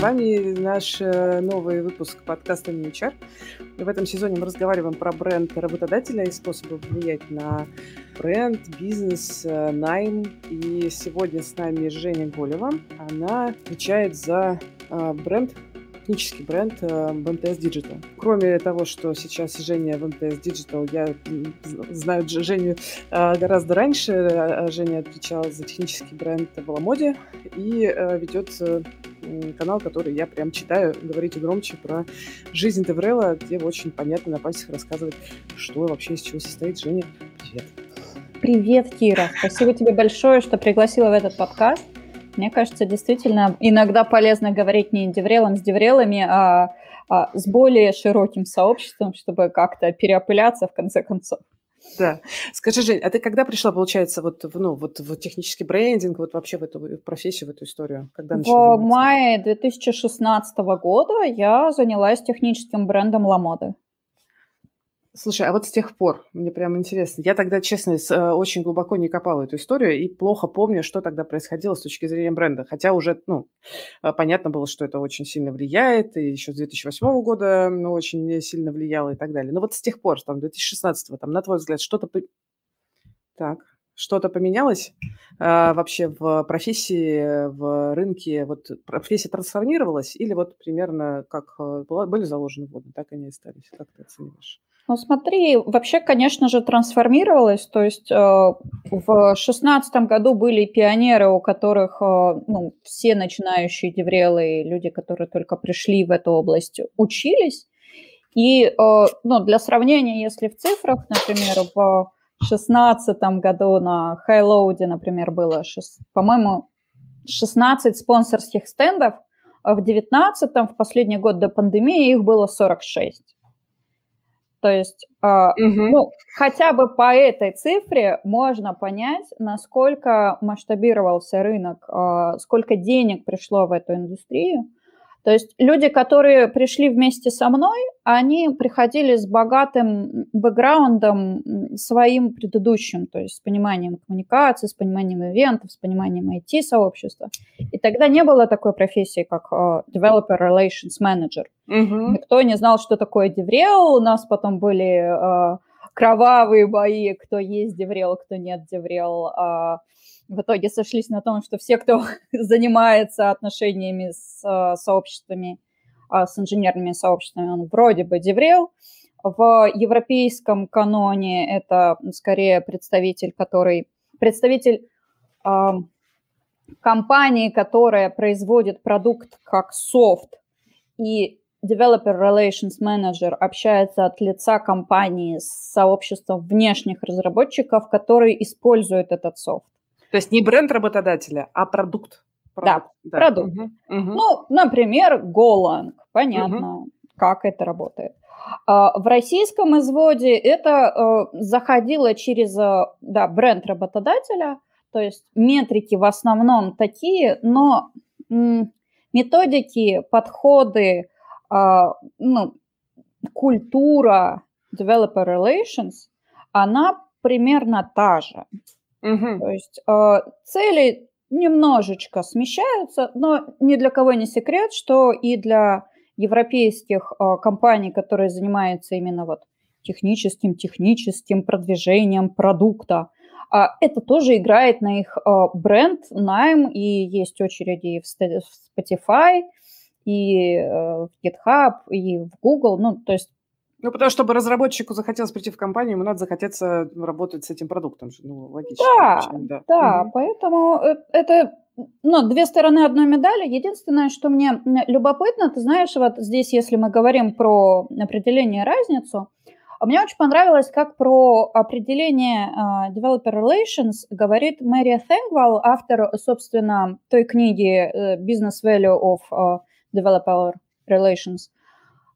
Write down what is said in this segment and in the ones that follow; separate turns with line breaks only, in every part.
С вами наш э, новый выпуск подкаста «Не HR». В этом сезоне мы разговариваем про бренд работодателя и способы влиять на бренд, бизнес, э, найм. И сегодня с нами Женя Голева. Она отвечает за э, бренд технический бренд э, МТС Digital. Кроме того, что сейчас Женя в МТС Digital, я знаю Женю э, гораздо раньше. Э, Женя отвечала за технический бренд в Ламоде и ведет канал, который я прям читаю, говорите громче про жизнь Деврела, где очень понятно на пальцах рассказывать, что вообще из чего состоит. Женя, привет.
Привет, Кира. Спасибо тебе большое, что пригласила в этот подкаст. Мне кажется, действительно иногда полезно говорить не деврелом с деврелами, а, а с более широким сообществом, чтобы как-то переопыляться в конце концов.
Да. Скажи, Жень, а ты когда пришла, получается, вот, в, ну, вот в технический брендинг, вот вообще в эту профессию, в эту историю? Когда
в мае 2016 года я занялась техническим брендом Ламоды.
Слушай, а вот с тех пор, мне прям интересно, я тогда, честно, э, очень глубоко не копала эту историю и плохо помню, что тогда происходило с точки зрения бренда. Хотя уже, ну, э, понятно было, что это очень сильно влияет, и еще с 2008 года ну, очень сильно влияло и так далее. Но вот с тех пор, там, 2016, там, на твой взгляд, что-то... Так, что-то поменялось а, вообще в профессии, в рынке? Вот профессия трансформировалась или вот примерно как э, была, были заложены вводные, так они и остались? Как ты оцениваешь?
Ну, смотри, вообще, конечно же, трансформировалось. То есть э, в шестнадцатом году были пионеры, у которых э, ну, все начинающие деврелы, люди, которые только пришли в эту область, учились. И э, ну, для сравнения, если в цифрах, например, в шестнадцатом году на Хайлоуде, например, было, по-моему, 16 спонсорских стендов, а в девятнадцатом, в последний год до пандемии, их было 46. То есть, э, угу. ну, хотя бы по этой цифре можно понять, насколько масштабировался рынок, э, сколько денег пришло в эту индустрию. То есть люди, которые пришли вместе со мной, они приходили с богатым бэкграундом своим предыдущим, то есть с пониманием коммуникации, с пониманием ивентов, с пониманием IT-сообщества. И тогда не было такой профессии, как uh, Developer Relations Manager. Угу. Никто не знал, что такое DevRel. У нас потом были uh, кровавые бои, кто есть DevRel, кто нет DevRel. Uh, в итоге сошлись на том, что все, кто занимается отношениями с э, сообществами, э, с инженерными сообществами, он вроде бы деврел. В европейском каноне это скорее представитель, который представитель компании, которая производит продукт как софт, и Developer Relations Manager общается от лица компании с сообществом внешних разработчиков, которые используют этот софт.
То есть не бренд работодателя, а продукт.
продукт да, да, продукт. Угу. Ну, например, Golang. Понятно, угу. как это работает. А, в российском изводе это э, заходило через э, да, бренд работодателя, то есть метрики в основном такие, но методики, подходы, ну, культура developer relations, она примерно та же. Угу. То есть э, цели немножечко смещаются, но ни для кого не секрет, что и для европейских э, компаний, которые занимаются именно вот техническим, техническим продвижением продукта, это тоже играет на их бренд, найм, и есть очереди в Spotify, и э, в GitHub, и в Google. Ну, то есть
ну, потому что, чтобы разработчику захотелось прийти в компанию, ему надо захотеться работать с этим продуктом. Ну, логично.
Да, да, да угу. поэтому э, это ну, две стороны одной медали. Единственное, что мне любопытно, ты знаешь, вот здесь, если мы говорим про определение разницу, мне очень понравилось, как про определение uh, developer relations говорит Мэрия Θέнгвал, автор, собственно, той книги uh, Business Value of Developer Relations –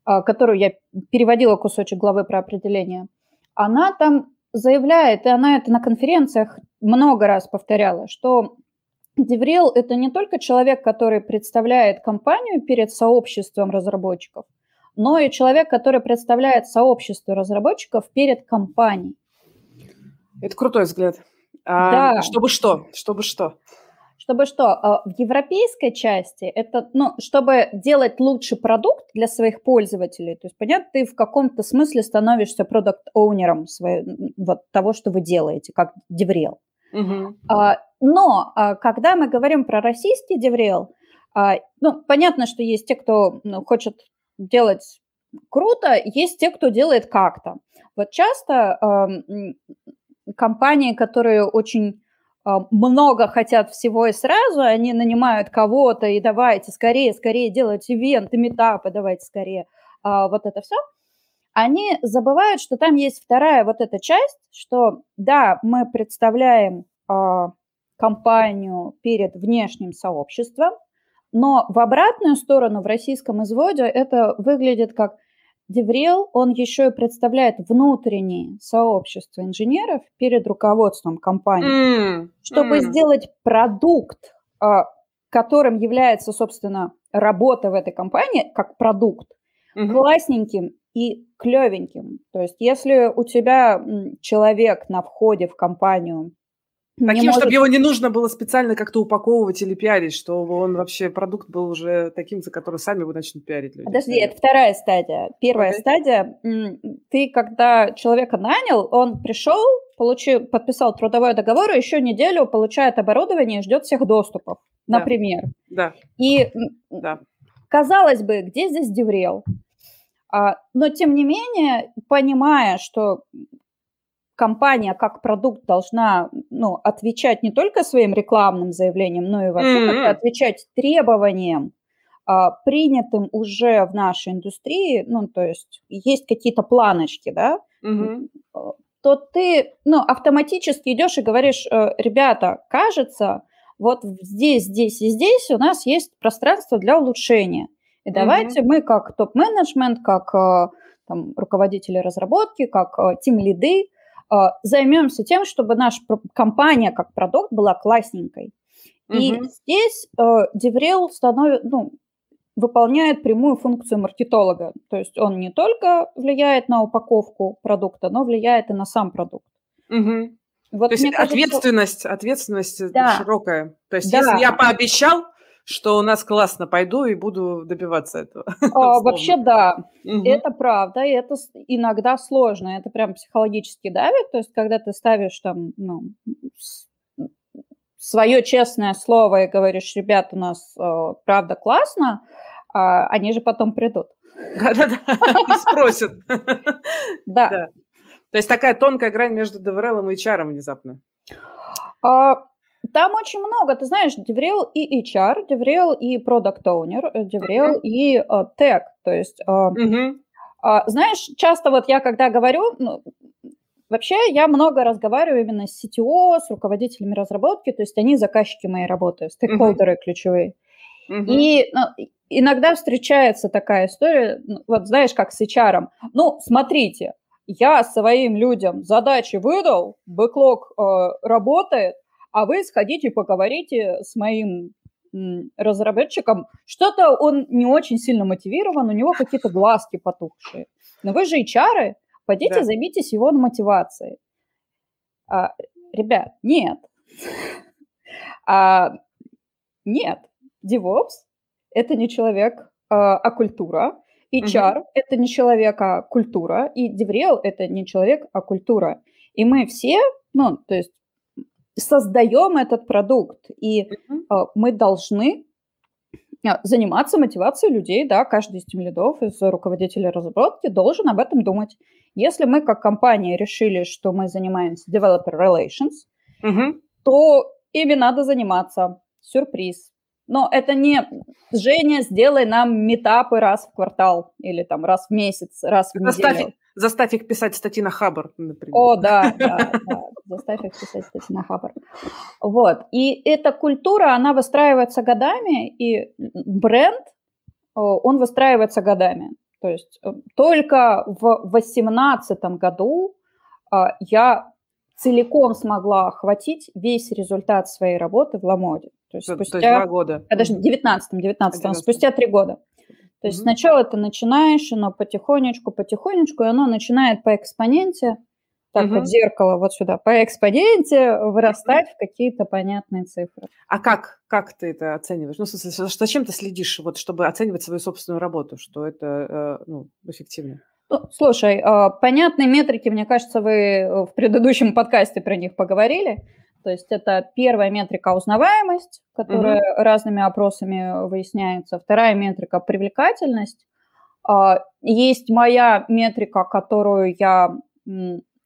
а, которую я переводила кусочек главы про определение, она там заявляет, и она это на конференциях много раз повторяла, что Деврил – это не только человек, который представляет компанию перед сообществом разработчиков, но и человек, который представляет сообщество разработчиков перед компанией.
Это крутой взгляд. А, да. Чтобы что? Чтобы что?
Чтобы что? А, в европейской части это, ну, чтобы делать лучший продукт для своих пользователей, то есть, понятно, ты в каком-то смысле становишься продукт-оунером вот, того, что вы делаете, как DevRel. Угу. Но когда мы говорим про российский DevRel, ну, понятно, что есть те, кто ну, хочет делать круто, есть те, кто делает как-то. Вот часто э, компании, которые очень а, много хотят всего и сразу, они нанимают кого-то и давайте скорее, скорее делать ивенты, метапы, давайте скорее а, вот это все, они забывают, что там есть вторая вот эта часть, что да, мы представляем а, компанию перед внешним сообществом, но в обратную сторону в российском изводе это выглядит как Деврел, он еще и представляет внутреннее сообщество инженеров перед руководством компании, mm, чтобы mm. сделать продукт, а, которым является, собственно, работа в этой компании как продукт, mm-hmm. классненьким и клевеньким. То есть, если у тебя человек на входе в компанию
Таким, может... чтобы его не нужно было специально как-то упаковывать или пиарить, чтобы он вообще продукт был уже таким, за который сами его начнут пиарить люди.
Подожди, это вторая стадия. Первая okay. стадия, ты когда человека нанял, он пришел, получил, подписал трудовой договор, и еще неделю получает оборудование и ждет всех доступов, да. например.
Да.
И да. казалось бы, где здесь деврел? А, но тем не менее, понимая, что компания как продукт должна ну, отвечать не только своим рекламным заявлениям, но и вообще mm-hmm. отвечать требованиям, а, принятым уже в нашей индустрии, ну, то есть есть какие-то планочки, да, mm-hmm. то ты ну, автоматически идешь и говоришь, э, ребята, кажется, вот здесь, здесь и здесь у нас есть пространство для улучшения. И давайте mm-hmm. мы как топ-менеджмент, как э, там, руководители разработки, как тим-лиды, займемся тем, чтобы наша компания как продукт была классненькой. И угу. здесь э, DevRel становит, ну, выполняет прямую функцию маркетолога. То есть он не только влияет на упаковку продукта, но влияет и на сам продукт.
Угу. Вот То есть кажется, ответственность, ответственность да. широкая. То есть да. если я пообещал, что у нас классно, пойду и буду добиваться этого.
А, вообще да, угу. это правда, и это иногда сложно, это прям психологически давит, то есть когда ты ставишь там, ну, свое честное слово и говоришь, ребят, у нас э, правда классно, э, они же потом придут.
Да-да-да, спросят. Да. То есть такая тонкая грань между DevRel и HR внезапно.
Там очень много, ты знаешь, DevRel и HR, DevRel и Product Owner, DevRel uh-huh. и uh, Tech. То есть, uh, uh-huh. uh, знаешь, часто вот я когда говорю, ну, вообще я много разговариваю именно с CTO, с руководителями разработки, то есть они заказчики моей работы, стейкхолдеры uh-huh. ключевые. Uh-huh. И ну, иногда встречается такая история, ну, вот знаешь, как с HR. Ну, смотрите, я своим людям задачи выдал, бэклог э, работает, а вы сходите поговорите с моим разработчиком. Что-то он не очень сильно мотивирован, у него какие-то глазки потухшие. Но вы же HR, пойдите да. займитесь его мотивацией. А, ребят, нет. А, нет, DevOps – это не человек, а, а культура. HR угу. – это не человек, а культура. И DevRel – это не человек, а культура. И мы все, ну, то есть создаем этот продукт, и mm-hmm. мы должны а, заниматься мотивацией людей, да, каждый из лидов, из руководителей разработки должен об этом думать. Если мы как компания решили, что мы занимаемся developer relations, mm-hmm. то ими надо заниматься. Сюрприз. Но это не «Женя, сделай нам метапы раз в квартал» или там раз в месяц, раз в неделю.
Заставь их писать статьи на Хабр,
например. О, да, да, да. Заставь их писать статьи на Хабр. Вот. И эта культура, она выстраивается годами, и бренд, он выстраивается годами. То есть э, только в 2018 году а, я целиком смогла охватить весь результат своей работы в Ламоде.
То есть, спустя... То есть два года.
Подожди, 19 19 спустя три года. То есть mm-hmm. сначала ты начинаешь, оно потихонечку, потихонечку, и оно начинает по экспоненте так угу. вот зеркало вот сюда по экспоненте вырастать в какие-то понятные цифры.
А как, как ты это оцениваешь? Ну, в смысле, зачем ты следишь, вот, чтобы оценивать свою собственную работу, что это э, ну, эффективно?
Ну, слушай, э, понятные метрики, мне кажется, вы в предыдущем подкасте про них поговорили. То есть это первая метрика узнаваемость, которая угу. разными опросами выясняется. Вторая метрика привлекательность. А, есть моя метрика, которую я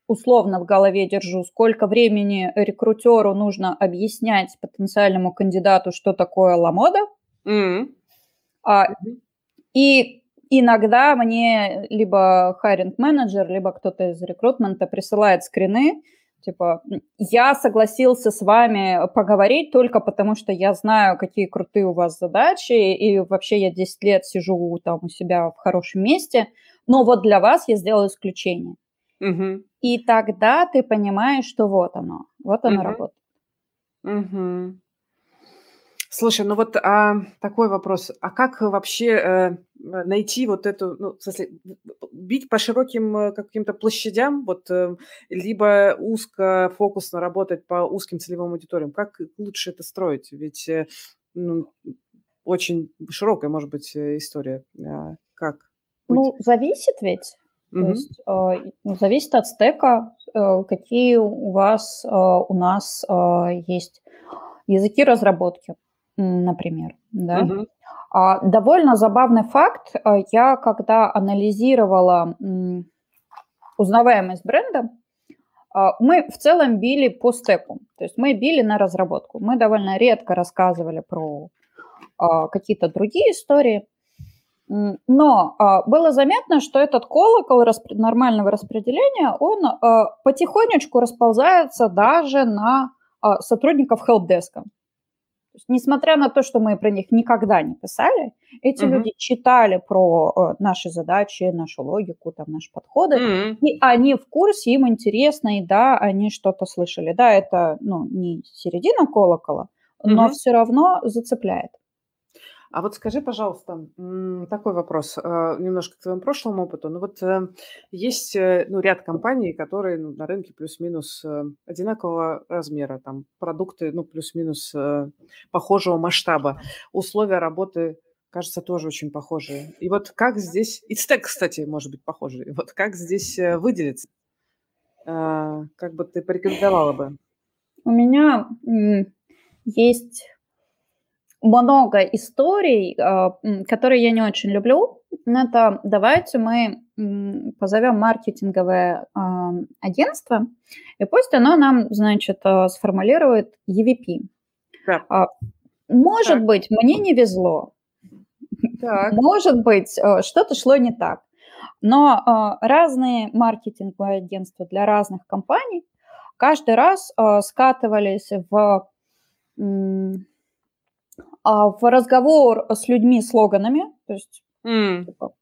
условно в голове держу, сколько времени рекрутеру нужно объяснять потенциальному кандидату, что такое ламода. Mm-hmm. А, и иногда мне либо хайринг-менеджер, либо кто-то из рекрутмента присылает скрины, типа, я согласился с вами поговорить только потому, что я знаю, какие крутые у вас задачи, и вообще я 10 лет сижу там у себя в хорошем месте, но вот для вас я сделал исключение. Угу. И тогда ты понимаешь, что вот оно, вот оно угу. работает.
Угу. Слушай, ну вот а, такой вопрос. А как вообще э, найти вот эту, ну, в смысле, бить по широким э, каким-то площадям, вот, э, либо узко, фокусно работать по узким целевым аудиториям? Как лучше это строить? Ведь э, ну, очень широкая, может быть, история. А как?
Быть? Ну, зависит ведь. То Мгм. есть, а, ну, зависит от стека, э, какие у вас, а, у нас, а, есть языки разработки, например, да. Мгм. довольно забавный факт. я когда анализировала, узнаваемость бренда, мы в целом били по стеку. То есть мы били на разработку. Мы довольно редко рассказывали про, какие-то другие истории. Но а, было заметно, что этот колокол распри- нормального распределения, он а, потихонечку расползается даже на а, сотрудников хелпдеска. Несмотря на то, что мы про них никогда не писали, эти uh-huh. люди читали про э, наши задачи, нашу логику, там, наши подходы, uh-huh. и они в курсе, им интересно, и да, они что-то слышали. Да, это ну, не середина колокола, но uh-huh. все равно зацепляет.
А вот скажи, пожалуйста, такой вопрос, э, немножко к твоему прошлому опыту. Ну вот э, есть э, ну, ряд компаний, которые ну, на рынке плюс-минус одинакового размера, там продукты ну, плюс-минус похожего масштаба, условия работы кажется, тоже очень похожие. И вот как здесь... И стек, кстати, может быть похожий. Вот как здесь выделиться? Как бы ты порекомендовала бы?
У меня есть много историй, а, которые я не очень люблю. Это давайте мы позовем маркетинговое а, агентство, и пусть оно нам, значит, а, сформулирует EVP. Да. Может так. быть, мне не везло. Так. Может быть, что-то шло не так. Но разные маркетинговые агентства для разных компаний каждый раз скатывались в а в разговор с людьми слоганами, то есть mm. типа,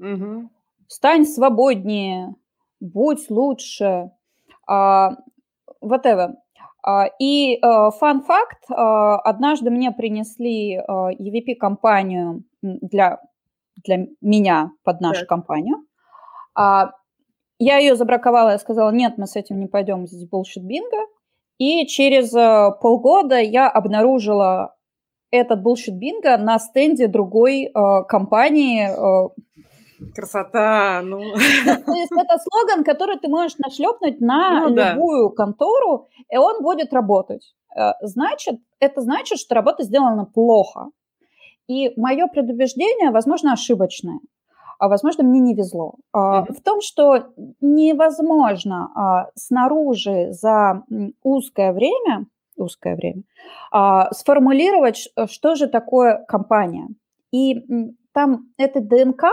mm-hmm. стань свободнее, будь лучше, а, whatever. А, и фан-факт, а, а, однажды мне принесли а, EVP-компанию для, для меня под нашу так. компанию. А, я ее забраковала, я сказала, нет, мы с этим не пойдем, здесь bullshit бинго. И через полгода я обнаружила этот bullshit бинго на стенде другой э, компании. Э.
Красота, ну.
То есть это слоган, который ты можешь нашлепнуть на ну, любую да. контору, и он будет работать. Э, значит, это значит, что работа сделана плохо. И мое предубеждение, возможно, ошибочное а возможно, мне не везло. Mm-hmm. В том, что невозможно а, снаружи за узкое время узкое время, а, сформулировать, что же такое компания. И там эта ДНК,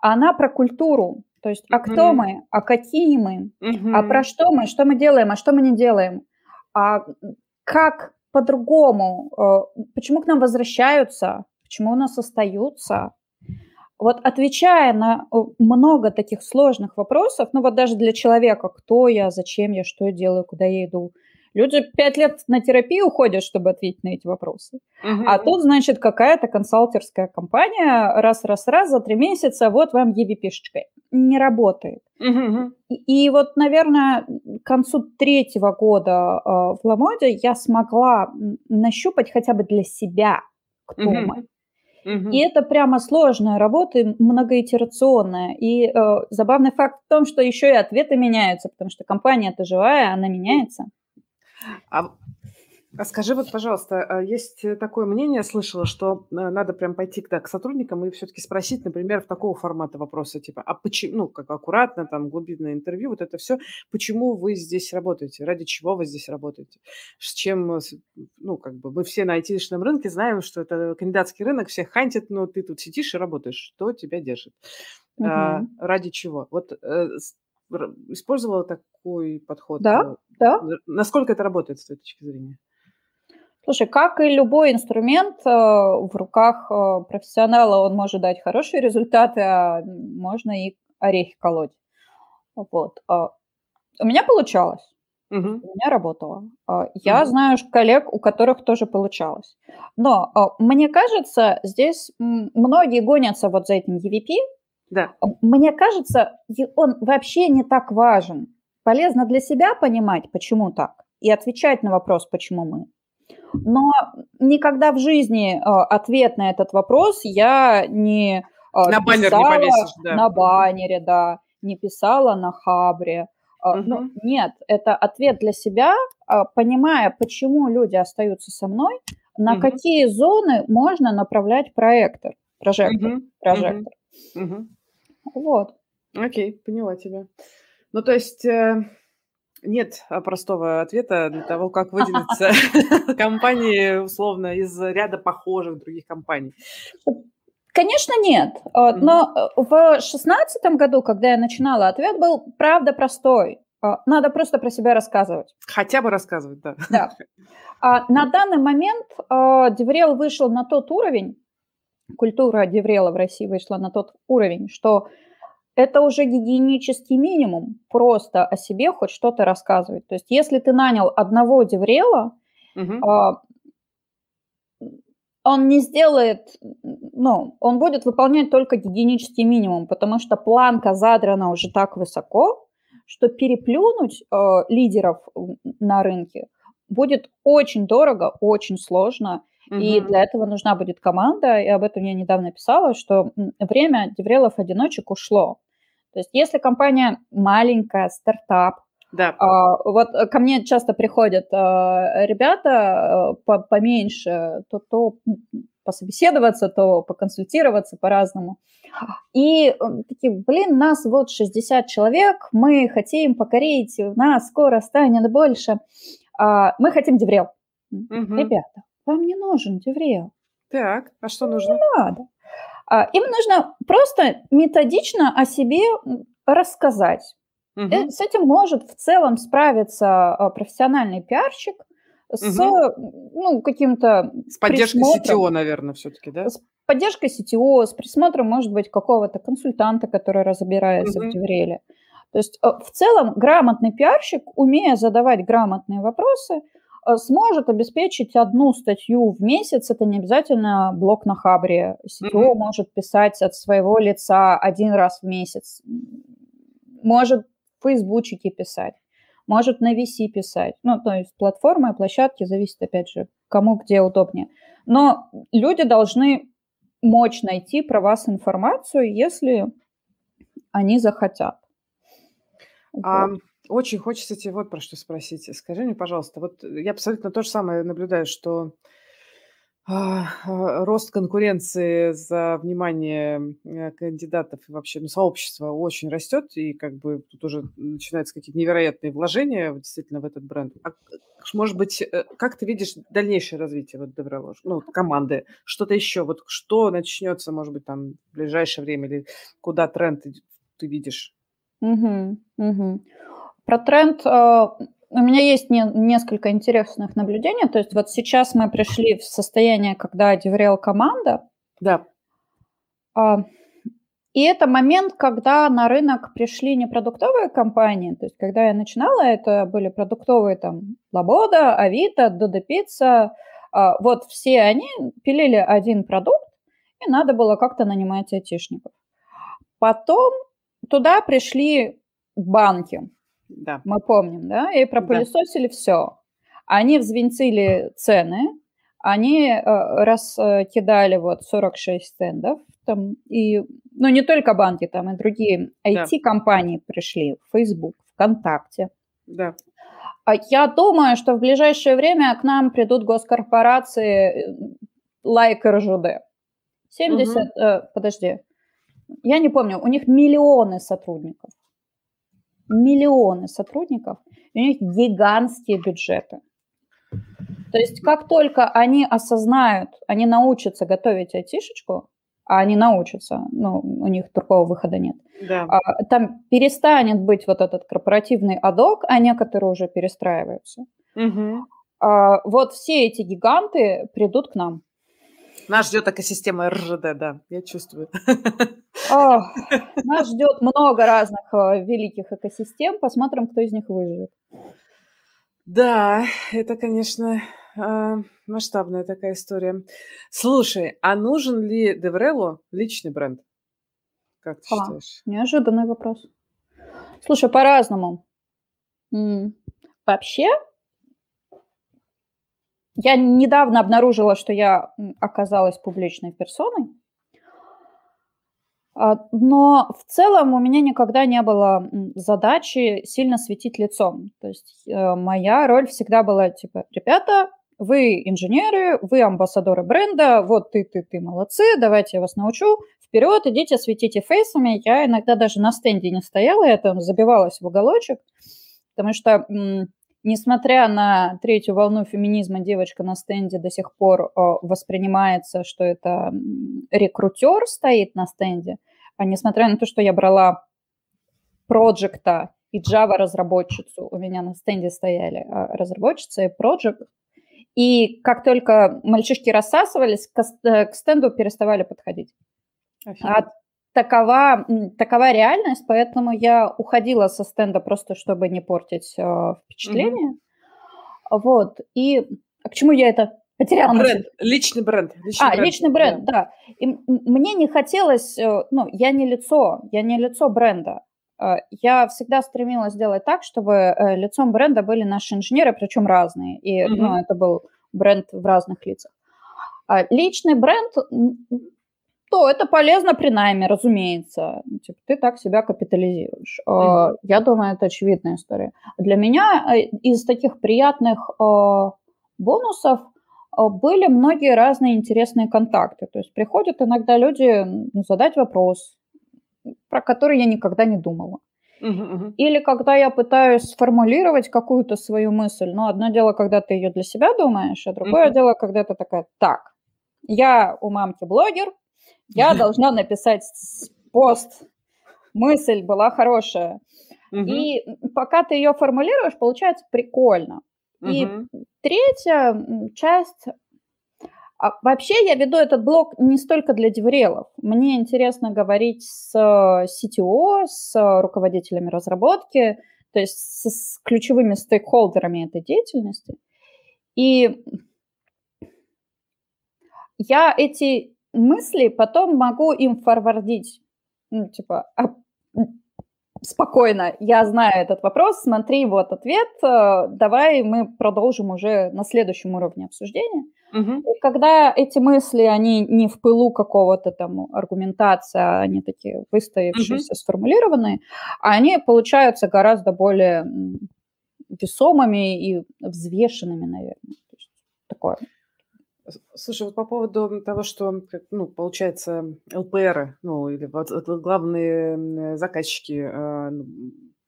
она про культуру. То есть, а кто mm-hmm. мы, а какие мы, mm-hmm. а про что мы, что мы делаем, а что мы не делаем, а как по-другому, э, почему к нам возвращаются, почему у нас остаются. Вот отвечая на э, много таких сложных вопросов, ну вот даже для человека, кто я, зачем я, что я делаю, куда я иду, Люди пять лет на терапию уходят, чтобы ответить на эти вопросы. Угу. А тут, значит, какая-то консалтерская компания раз-раз-раз за три месяца, вот вам EVP-шечка. Не работает. Угу. И, и вот, наверное, к концу третьего года э, в Ламоде я смогла нащупать хотя бы для себя, кто угу. мы. Угу. И это прямо сложная работа, многоитерационная. И э, забавный факт в том, что еще и ответы меняются, потому что компания-то живая, она меняется.
А а скажи вот, пожалуйста, а есть э, такое мнение, я слышала, что э, надо прям пойти да, к сотрудникам и все-таки спросить, например, в такого формата вопроса, типа, а почему, ну, как аккуратно, там, глубинное интервью, вот это все, почему вы здесь работаете, ради чего вы здесь работаете, с чем, э, ну, как бы, мы все на айтишном рынке знаем, что это кандидатский рынок, всех хантит, но ты тут сидишь и работаешь, что тебя держит, угу. а, ради чего? Вот использовала такой подход?
Да, да.
Насколько это работает с твоей точки зрения?
Слушай, как и любой инструмент э, в руках э, профессионала, он может дать хорошие результаты, а можно и орехи колоть. Вот. А, у меня получалось. Угу. У меня работало. А, я угу. знаю коллег, у которых тоже получалось. Но мне кажется, здесь многие гонятся вот за этим EVP.
Да.
Мне кажется, он вообще не так важен. Полезно для себя понимать, почему так, и отвечать на вопрос, почему мы. Но никогда в жизни э, ответ на этот вопрос я не э,
на баннер не повесишь,
да. На баннере, да, не писала на хабре. Угу. Ну, нет, это ответ для себя, понимая, почему люди остаются со мной, на угу. какие зоны можно направлять проектор, прожектор, угу. прожектор. Угу. Вот.
Окей, поняла тебя. Ну, то есть нет а, простого ответа для того, как выделиться компании, условно, из ряда похожих других компаний.
Конечно, нет. Но э, в 2016 году, когда я начинала, ответ был правда простой. А, надо просто про себя рассказывать.
Хотя бы рассказывать, да.
Да. А на данный момент DevRel вышел на тот уровень, культура DevRel а в России вышла на тот уровень, что это уже гигиенический минимум, просто о себе хоть что-то рассказывать. То есть если ты нанял одного DevRel а, угу. он не сделает, ну, он будет выполнять только гигиенический минимум, потому что планка задрана уже так высоко, что переплюнуть э, лидеров на рынке будет очень дорого, очень сложно, и для этого нужна будет команда, и об этом я недавно писала, что время деврелов-одиночек ушло. То есть если компания маленькая, стартап,
да.
А, вот ко мне часто приходят а, ребята а, поменьше, то, то пособеседоваться, то поконсультироваться по-разному. И такие, блин, нас вот 60 человек, мы хотим покорить, у нас скоро станет больше. А, мы хотим деврел. Угу. Ребята, вам не нужен деврел.
Так, а что нужно?
Не надо. А, им нужно просто методично о себе рассказать. Угу. С этим может в целом справиться а, профессиональный пиарщик с угу. ну, каким-то
С поддержкой CTO, наверное, все-таки, да?
С поддержкой CTO, с присмотром, может быть, какого-то консультанта, который разбирается угу. в Девреле. То есть в целом грамотный пиарщик, умея задавать грамотные вопросы, Э, сможет обеспечить одну статью в месяц, это не обязательно блок на Хабре. CTO mm-hmm. может писать от своего лица один раз в месяц, может в фейсбучике писать, может на VC писать. Ну, то есть платформы и площадки зависит, опять же, кому где удобнее. Но люди должны мочь найти про вас информацию, если они захотят.
А, вот. Очень хочется тебе вот про что спросить. Скажи мне, пожалуйста, вот я абсолютно то же самое наблюдаю, что а, а, рост конкуренции за внимание э, кандидатов и вообще ну, сообщества очень растет, и как бы тут уже начинаются какие-то невероятные вложения действительно в этот бренд. А, может быть, э, как ты видишь дальнейшее развитие вот Добролож, ну, команды? Что-то еще? Вот что начнется, может быть, там в ближайшее время или куда тренд ты видишь?
Угу, угу. Про тренд э, у меня есть не, несколько интересных наблюдений. То есть вот сейчас мы пришли в состояние, когда деврел команда.
Да.
А, И это момент, когда на рынок пришли не продуктовые компании, то есть когда я начинала, это были продуктовые там Лабода, Авито, Додо Пицца, вот все они пилили один продукт, и надо было как-то нанимать айтишников. Потом туда пришли банки, да. мы помним, да, и пропылесосили да. все. Они взвинтили цены, они э, раскидали вот 46 стендов, там, и, ну, не только банки, там и другие IT-компании да. пришли, Facebook, ВКонтакте.
Да.
А я думаю, что в ближайшее время к нам придут госкорпорации like РЖД. 70, угу. э, подожди, я не помню, у них миллионы сотрудников. Миллионы сотрудников, у них гигантские бюджеты. То есть как только они осознают, они научатся готовить айтишечку, а они научатся, ну, у них другого выхода нет.
Да.
А, там перестанет быть вот этот корпоративный адок, а некоторые уже перестраиваются.
Угу.
А, вот все эти гиганты придут к нам.
Нас ждет экосистема РЖД, да, я чувствую.
О, нас ждет много разных э, великих экосистем. Посмотрим, кто из них выживет.
Да, это, конечно, а, масштабная такая история. Слушай, а нужен ли Деврелу личный бренд? Как ты а, считаешь?
Неожиданный вопрос. Слушай, по-разному. Вообще, я недавно обнаружила, что я оказалась публичной персоной, а, но в целом у меня никогда не было задачи сильно светить лицом. То есть э, моя роль всегда была типа, ребята, вы инженеры, вы амбассадоры бренда, вот ты, ты, ты молодцы, давайте я вас научу, вперед, идите, светите фейсами. Я иногда даже на стенде не стояла, я там забивалась в уголочек, потому что, несмотря на третью волну феминизма, девочка на стенде до сих пор воспринимается, что это рекрутер стоит на стенде, а несмотря на то, что я брала проекта и Java разработчицу, у меня на стенде стояли а, разработчицы и проект, и как только мальчишки рассасывались, к, э, стенду переставали подходить. А такова, такова реальность, поэтому я уходила со стенда просто, чтобы не портить э, впечатление. mm Вот. И а к чему я это потеряла?
Бренд, личный бренд.
Личный а, бренд. личный бренд, да. да. И мне не хотелось, э, ну, я не лицо, я не лицо бренда. Э, я всегда стремилась сделать так, чтобы э, лицом бренда были наши инженеры, причем разные. И mm-hmm. ну, это был бренд в разных лицах. А личный бренд, то это полезно при найме, разумеется. Типа, ты так себя капитализируешь. Mm-hmm. Я думаю, это очевидная история. Для меня э, из таких приятных бонусов были многие разные интересные контакты. То есть приходят иногда люди задать вопрос, про который я никогда не думала. Или когда я пытаюсь сформулировать какую-то свою мысль, но одно дело, когда ты ее для себя думаешь, а другое дело, когда ты такая, так, я у мамки блогер, я должна написать пост, мысль была хорошая. И пока ты ее формулируешь, получается прикольно. И третья часть а вообще я веду этот блог не столько для деврелов. Мне интересно говорить с CTO, с руководителями разработки, то есть с, с ключевыми стейкхолдерами этой деятельности. И я эти мысли потом могу им форвардить. Ну, типа, а, спокойно, я знаю этот вопрос, смотри, вот ответ, э, давай мы продолжим уже на следующем уровне обсуждения.
Угу.
И когда эти мысли, они не в пылу какого-то там аргументации, а они такие выстоявшиеся, угу. сформулированные, они получаются гораздо более весомыми и взвешенными, наверное. То есть такое.
Слушай, вот по поводу того, что, ну, получается, ЛПР, ну, или вот, главные заказчики а,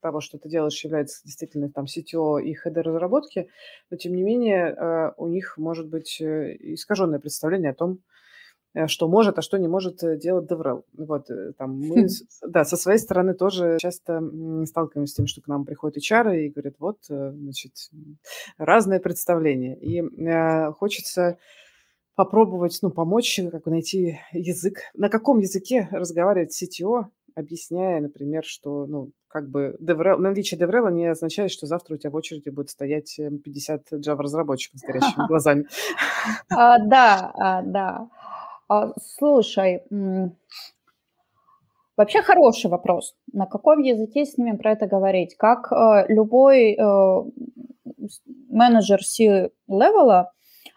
того, что ты делаешь, является действительно там CTO и хед разработки, но тем не менее э, у них может быть э, искаженное представление о том, э, что может, а что не может делать DevRel. Вот, там мы, да, со своей стороны тоже часто сталкиваемся с тем, что к нам приходят HR и говорят, вот, значит, разные представления. И э, хочется попробовать, ну, помочь, как найти язык. На каком языке разговаривать CTO, объясняя, например, что, ну, как бы DevRel, наличие DevRel не означает, что завтра у тебя в очереди будет стоять 50 э, Java-разработчиков с горящими глазами.
А, да, а, да. А, слушай, вообще хороший вопрос. На каком языке с ними про это говорить? Как э, любой э, менеджер C-левела,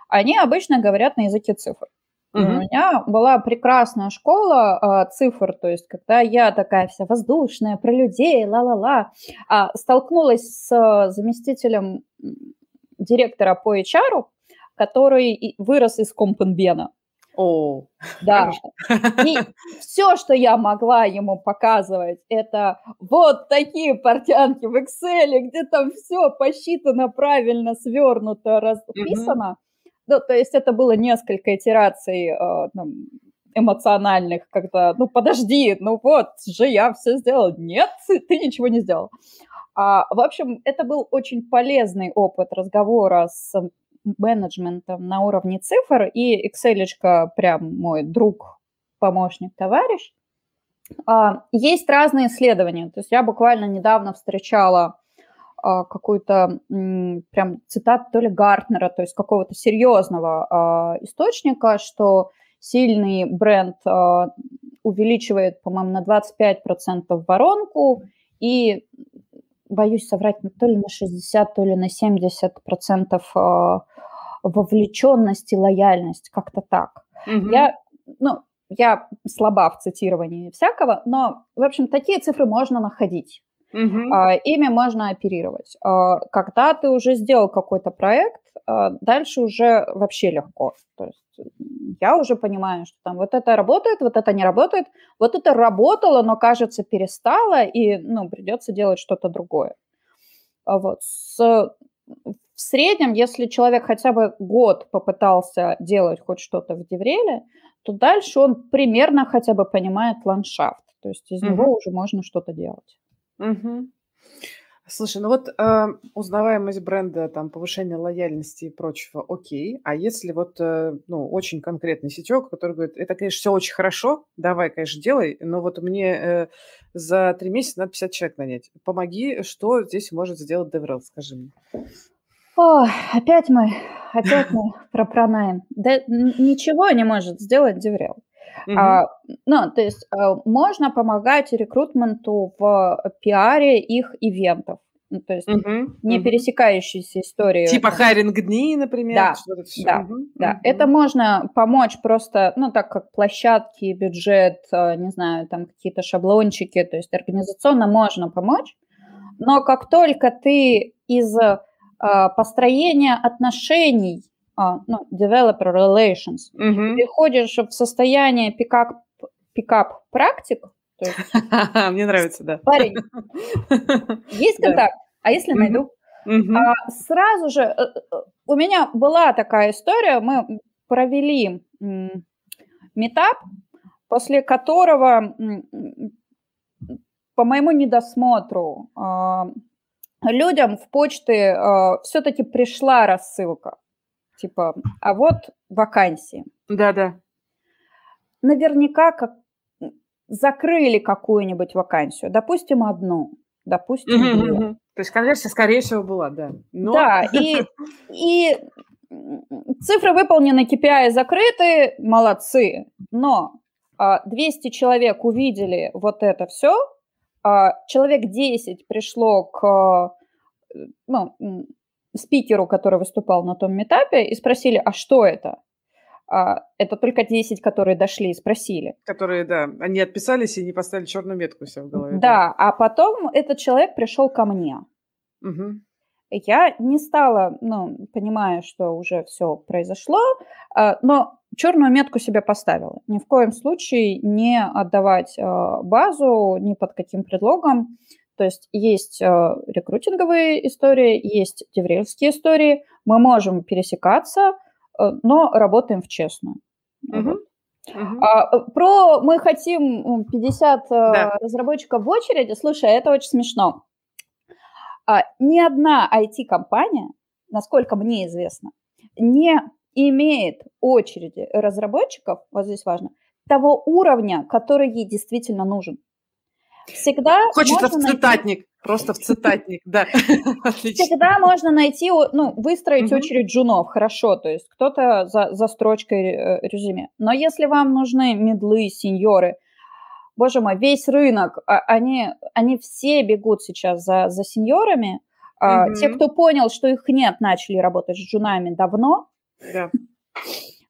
они обычно говорят на языке цифр. Угу. У меня была прекрасная школа э, цифр, то есть когда я такая вся воздушная, про людей, ла-ла-ла, а, столкнулась с заместителем директора по HR, который вырос из Компенбена.
О,
да. И все, что я могла ему показывать, это вот такие портянки в Excel, где там все посчитано правильно, свернуто, расписано. Угу. Ну, то есть это было несколько итераций э, там, эмоциональных, когда, ну, подожди, ну вот же я все сделал. Нет, ты ничего не сделал. А, в общем, это был очень полезный опыт разговора с менеджментом на уровне цифр, и Excel прям мой друг, помощник, товарищ. А, есть разные исследования. То есть я буквально недавно встречала какую-то прям цитату то ли Гартнера, то есть какого-то серьезного а, источника, что сильный бренд а, увеличивает, по-моему, на 25% воронку и, боюсь соврать, то ли на 60, то ли на 70% вовлеченность и лояльность, как-то так. Угу. Я, ну, я слаба в цитировании всякого, но, в общем, такие цифры можно находить. Угу. А, ими можно оперировать. А, когда ты уже сделал какой-то проект, а, дальше уже вообще легко. То есть я уже понимаю, что там вот это работает, вот это не работает, вот это работало, но, кажется, перестало, и ну, придется делать что-то другое. Вот. С, в среднем, если человек хотя бы год попытался делать хоть что-то в Девреле, то дальше он примерно хотя бы понимает ландшафт. То есть из угу. него уже можно что-то делать.
Угу. Слушай, ну вот э, узнаваемость бренда, там, повышение лояльности и прочего, окей. А если вот, э, ну, очень конкретный сетек, который говорит, это, конечно, все очень хорошо, давай, конечно, делай, но вот мне э, за три месяца надо 50 человек нанять. Помоги, что здесь может сделать DevRel, скажи мне.
О, опять мы, опять мы про пронаем. Да ничего не может сделать DevRel. Угу. А, ну, то есть а, можно помогать рекрутменту в пиаре их ивентов. Ну, то есть угу, не угу. пересекающиеся истории.
Типа хайринг-дни, например?
Да, да, угу, да. Угу. Это можно помочь просто, ну, так как площадки, бюджет, а, не знаю, там какие-то шаблончики, то есть организационно можно помочь, но как только ты из а, построения отношений а, ну, developer relations, угу. переходишь в состояние пикап, пикап практик,
Мне нравится, да.
Парень, есть контакт, а если найду? А, сразу же, э, э, у меня была такая история, мы провели метап, после которого, по моему недосмотру, а, людям в почты а, все-таки пришла рассылка типа, а вот вакансии.
Да-да.
Наверняка как закрыли какую-нибудь вакансию, допустим, одну, допустим, угу, две. Угу.
То есть конверсия, скорее всего, была, да.
Но... Да, и, и цифры выполнены, KPI закрыты, молодцы, но 200 а, человек увидели вот это все, а, человек 10 пришло к ну, спикеру, который выступал на том этапе, и спросили, а что это? А, это только 10, которые дошли и спросили.
Которые, да, они отписались и не поставили черную метку у себя в голове.
Да, да. а потом этот человек пришел ко мне. Угу. Я не стала, ну, понимая, что уже все произошло, а, но черную метку себе поставила. Ни в коем случае не отдавать а, базу ни под каким предлогом. То есть есть э, рекрутинговые истории, есть деврельские истории. Мы можем пересекаться, э, но работаем в честную. Угу. Угу. А, про мы хотим 50 э, да. разработчиков в очереди. Слушай, это очень смешно. А, ни одна IT-компания, насколько мне известно, не имеет очереди разработчиков, вот здесь важно, того уровня, который ей действительно нужен.
Всегда Хочется в цитатник, найти... просто в цитатник, да.
Всегда можно найти, ну, выстроить очередь джунов, хорошо, то есть кто-то за, за строчкой э, резюме. Но если вам нужны медлы, сеньоры, боже мой, весь рынок, а, они, они все бегут сейчас за, за сеньорами. Угу. Те, кто понял, что их нет, начали работать с джунами давно. Да.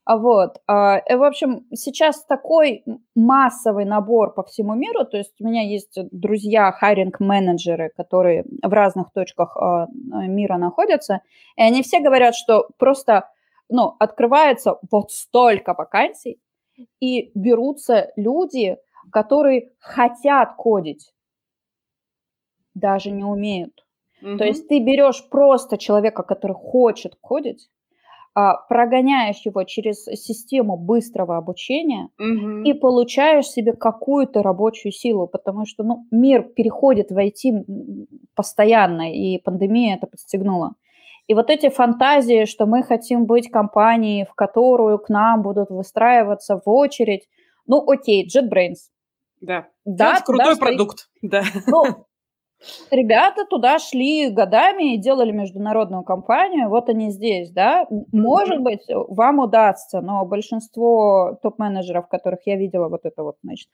Вот. А, в общем, сейчас такой массовый набор по всему миру. То есть у меня есть друзья, хайринг-менеджеры, которые в разных точках а, мира находятся, и они все говорят, что просто ну, открывается вот столько вакансий, и берутся люди, которые хотят кодить, даже не умеют. Mm-hmm. То есть ты берешь просто человека, который хочет кодить, а, прогоняешь его через систему быстрого обучения угу. и получаешь себе какую-то рабочую силу, потому что ну, мир переходит в IT постоянно, и пандемия это подстегнула. И вот эти фантазии, что мы хотим быть компанией, в которую к нам будут выстраиваться в очередь, ну окей, JetBrains.
Да, да это крутой да, продукт. Да. Ну,
Ребята туда шли годами и делали международную компанию, вот они здесь, да. Может быть, вам удастся, но большинство топ-менеджеров, которых я видела, вот это вот, значит,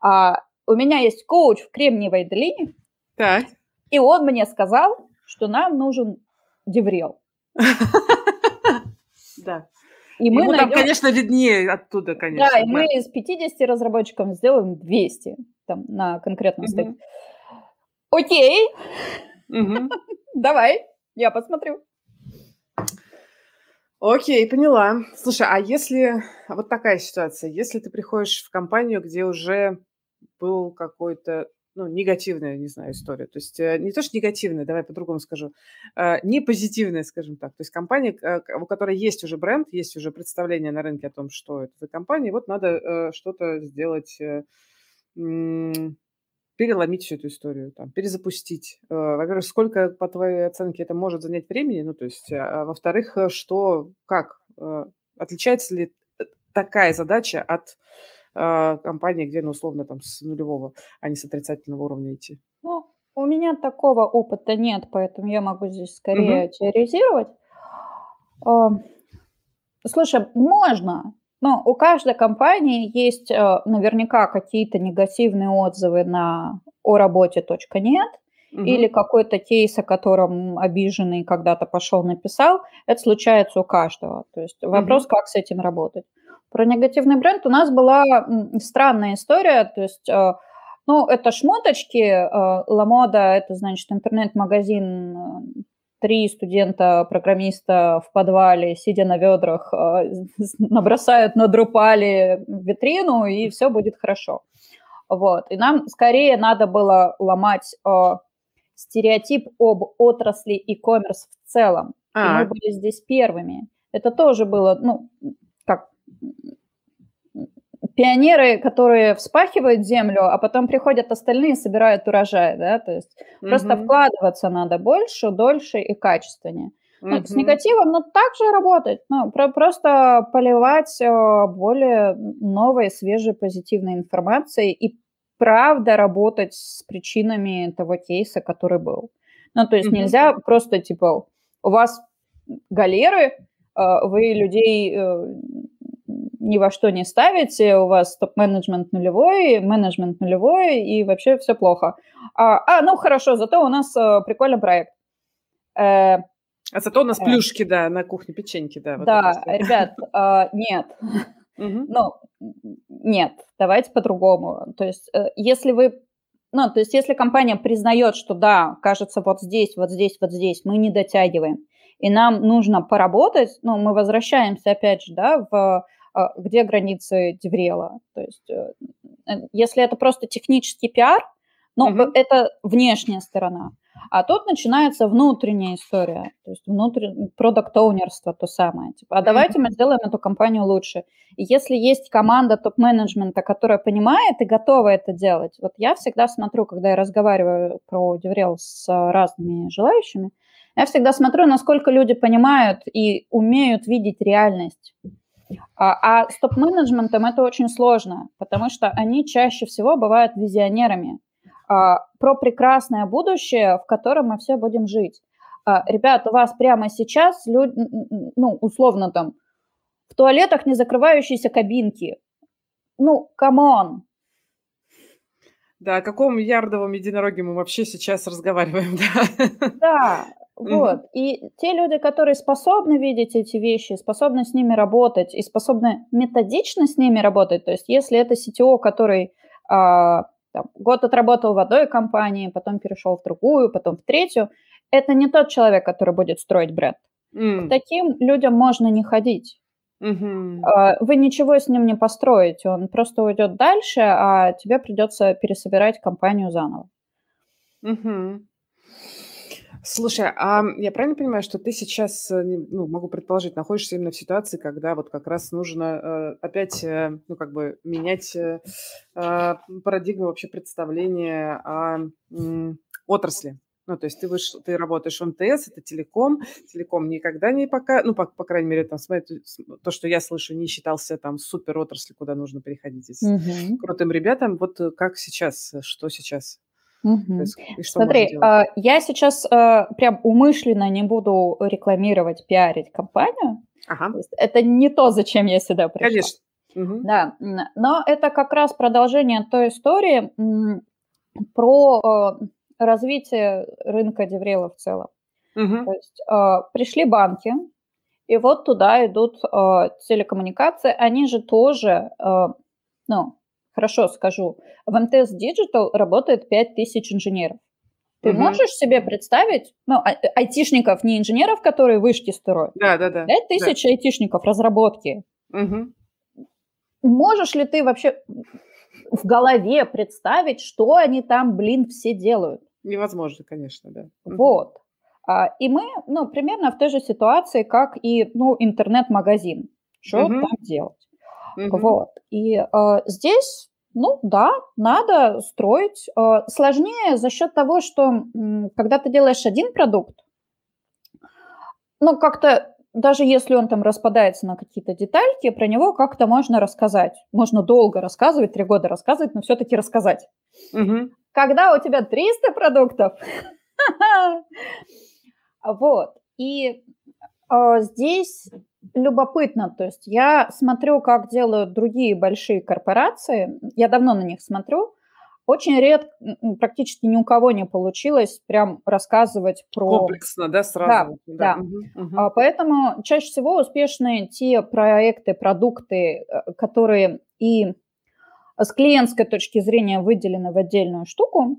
а, у меня есть коуч в Кремниевой долине, так. и он мне сказал, что нам нужен деврел.
Да. И мы Ему найдем... там, конечно, виднее оттуда, конечно.
Да, и мы из 50 разработчиков сделаем 200 там, на конкретном стеке. Окей. Угу. Давай, я посмотрю.
Окей, поняла. Слушай, а если вот такая ситуация, если ты приходишь в компанию, где уже был какой-то ну, негативная, не знаю, история. То есть э, не то, что негативная, давай по-другому скажу, э, не позитивная, скажем так. То есть компания, э, у которой есть уже бренд, есть уже представление на рынке о том, что это за компания, вот надо что-то сделать переломить всю эту историю, там, перезапустить. Э, во-первых, сколько, по твоей оценке, это может занять времени? Ну, то есть, а, во-вторых, э, что, как? Э, отличается ли такая задача от компании, где, ну, условно, там, с нулевого, а не с отрицательного уровня идти?
Ну, у меня такого опыта нет, поэтому я могу здесь скорее угу. теоризировать. Слушай, можно, но у каждой компании есть э, наверняка какие-то негативные отзывы на о работе .нет угу. или какой-то кейс, о котором обиженный когда-то пошел написал. Это случается у каждого. То есть вопрос, угу. как с этим работать. Про негативный бренд у нас была странная история. То есть э, ну, это шмоточки. Э, Ламода – это, значит, интернет-магазин три студента-программиста в подвале, сидя на ведрах, а, набросают на Drupal витрину, и все будет хорошо. Вот. И нам скорее надо было ломать э, стереотип об отрасли e-commerce в целом. А. И мы были здесь первыми. Это тоже было, ну, как пионеры, которые вспахивают землю, а потом приходят остальные и собирают урожай, да, то есть угу. просто вкладываться надо больше, дольше и качественнее. Угу. Ну, с негативом, ну, также работать, ну, про просто поливать э, более новой, свежей, позитивной информацией и правда работать с причинами того кейса, который был. Ну, то есть угу. нельзя просто, типа, у вас галеры, э, вы людей э, ни во что не ставите, у вас топ-менеджмент нулевой, менеджмент нулевой, и вообще все плохо. А, а ну хорошо, зато у нас а, прикольный проект.
Э, а зато у нас э, плюшки, да, на кухне печеньки, да.
Вот да, ребят, э, нет. Ну, нет, давайте по-другому. То есть, э, если вы ну, то есть, если компания признает, что да, кажется, вот здесь, вот здесь, вот здесь мы не дотягиваем, и нам нужно поработать, ну, мы возвращаемся опять же, да, в а, где границы DevRel а. То есть, э, если это просто технический пиар, ну, угу. это внешняя сторона. А тут начинается внутренняя история, то есть внутреннее product owner ство то самое. Типа, а давайте мы сделаем эту компанию лучше. И если есть команда топ-менеджмента, которая понимает и готова это делать, вот я всегда смотрю, когда я разговариваю про DevRel с разными желающими, Я всегда смотрю, насколько люди понимают и умеют видеть реальность. А, а с топ-менеджментом это очень сложно, потому что они чаще всего бывают визионерами а, про прекрасное будущее, в котором мы все будем жить. А, ребят, у вас прямо сейчас, люд, ну, условно там, в туалетах не закрывающиеся кабинки. Ну, come on,
да, о каком ярдовом единороге мы вообще сейчас разговариваем, да?
Да, вот. И те люди, которые способны видеть эти вещи, способны с ними работать и способны методично с ними работать, то есть если это CTO, который а, там, год отработал в одной компании, потом перешел в другую, потом в третью, это не тот человек, который будет строить бренд. Mm. К таким людям можно не ходить. Угу. Вы ничего с ним не построите, он просто уйдет дальше, а тебе придется пересобирать компанию заново.
Угу. Слушай, а я правильно понимаю, что ты сейчас, э, ну, могу предположить, находишься именно в ситуации, когда вот как раз нужно э, опять, э, ну, как бы менять э, а, парадигму вообще представления о э, отрасли? Ну, то есть ты, выш... ты работаешь в МТС, это телеком. Телеком никогда не пока, ну, по, по крайней мере, там, смотри, то, что я слышу, не считался там супер отраслью, куда нужно переходить с угу. крутым ребятам. Вот э, как сейчас, э, что сейчас?
Угу. Есть, Смотри, а, я сейчас а, прям умышленно не буду рекламировать, пиарить компанию. Ага. Это не то, зачем я сюда пришла.
Конечно. Угу.
Да, но это как раз продолжение той истории про а, развитие рынка Деврела в целом. Угу. То есть пришли банки, и вот туда идут телекоммуникации. Они же тоже, ну, хорошо скажу, в МТС Digital работает 5000 инженеров. Ты угу. можешь себе представить, ну, а, айтишников, не инженеров, которые вышки строят?
Да, да, да.
5000 да. айтишников разработки. Угу. Можешь ли ты вообще в голове представить, что они там, блин, все делают?
Невозможно, конечно, да.
Вот. А, и мы, ну, примерно в той же ситуации, как и, ну, интернет-магазин. Что угу. там делать? Угу. Вот. И э, здесь, ну, да, надо строить. Э, сложнее за счет того, что когда ты делаешь один продукт, ну, как-то даже если он там распадается на какие-то детальки, про него как-то можно рассказать. Можно долго рассказывать, три года рассказывать, но все-таки рассказать. Угу. Когда у тебя 300 продуктов, вот, и э, здесь любопытно, то есть я смотрю, как делают другие большие корпорации, я давно на них смотрю, очень редко, практически ни у кого не получилось прям рассказывать про...
Комплексно, да, сразу?
Да, да. Угу, угу. Поэтому чаще всего успешные те проекты, продукты, э, которые и с клиентской точки зрения выделены в отдельную штуку,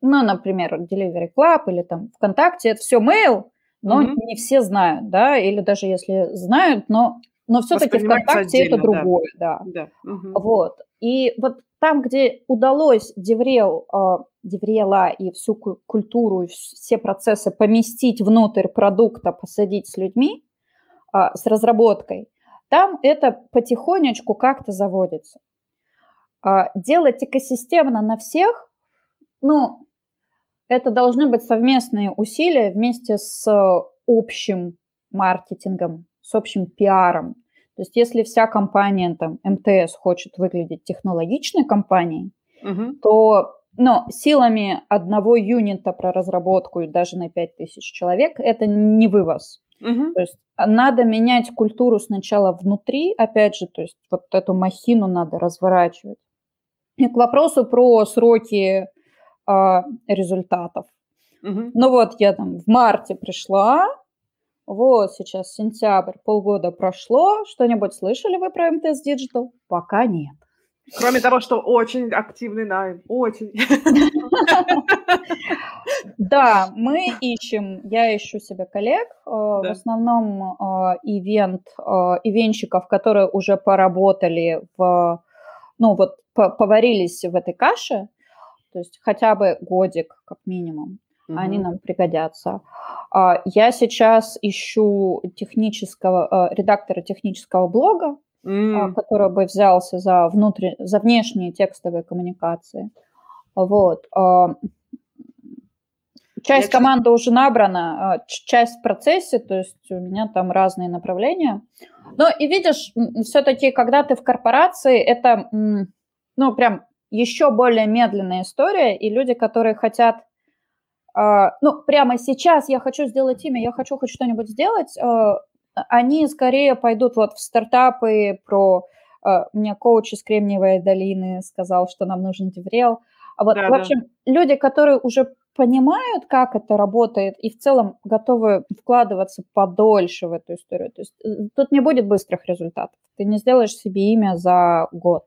ну, например, Delivery Club или там ВКонтакте, это все mail, но угу. не все знают, да, или даже если знают, но, но все-таки ВКонтакте отдельно, это другое, да. да. да. Угу. Вот. И вот там, где удалось DevRel, э, DevRel а и всю культуру, все процессы поместить внутрь продукта, посадить с людьми, э, с разработкой, там это потихонечку как-то заводится. Э, делать экосистемно на всех, ну, это должны быть совместные усилия вместе с общим маркетингом, с общим пиаром, то есть если вся компания, там, МТС хочет выглядеть технологичной компанией, угу. то но силами одного юнита про разработку и даже на 5000 человек это не вывоз. Угу. То есть надо менять культуру сначала внутри, опять же, то есть вот эту махину надо разворачивать. И к вопросу про сроки э, результатов. Угу. Ну вот я там в марте пришла, вот сейчас сентябрь, полгода прошло. Что-нибудь слышали вы про МТС Digital? Пока нет.
Кроме того, что очень активный найм, очень.
Да, мы ищем, я ищу себе коллег, э, в основном э, ивент, э, ивенщиков, которые уже поработали в, ну вот, поварились в этой каше, то есть хотя бы годик как минимум угу. они нам пригодятся. А, я сейчас ищу технического, э, редактора технического блога, mm. который бы взялся за, внутри, за внешние текстовые коммуникации. Вот. А, часть я команды уже набрана, а, часть в процессе, то есть у меня там разные направления. Но и видишь, все-таки, когда ты в корпорации, это, ну, прям еще более медленная история, и люди, которые хотят, э, ну, прямо сейчас я хочу сделать имя, я хочу хоть что-нибудь сделать, э, они скорее пойдут вот в стартапы про... Э, мне коуч из Кремниевой долины сказал, что нам нужен Деврел. А вот, да, в общем, да. люди, которые уже понимают, как это работает, и в целом готовы вкладываться подольше в эту историю. То есть э, тут не будет быстрых результатов. Ты не сделаешь себе имя за год.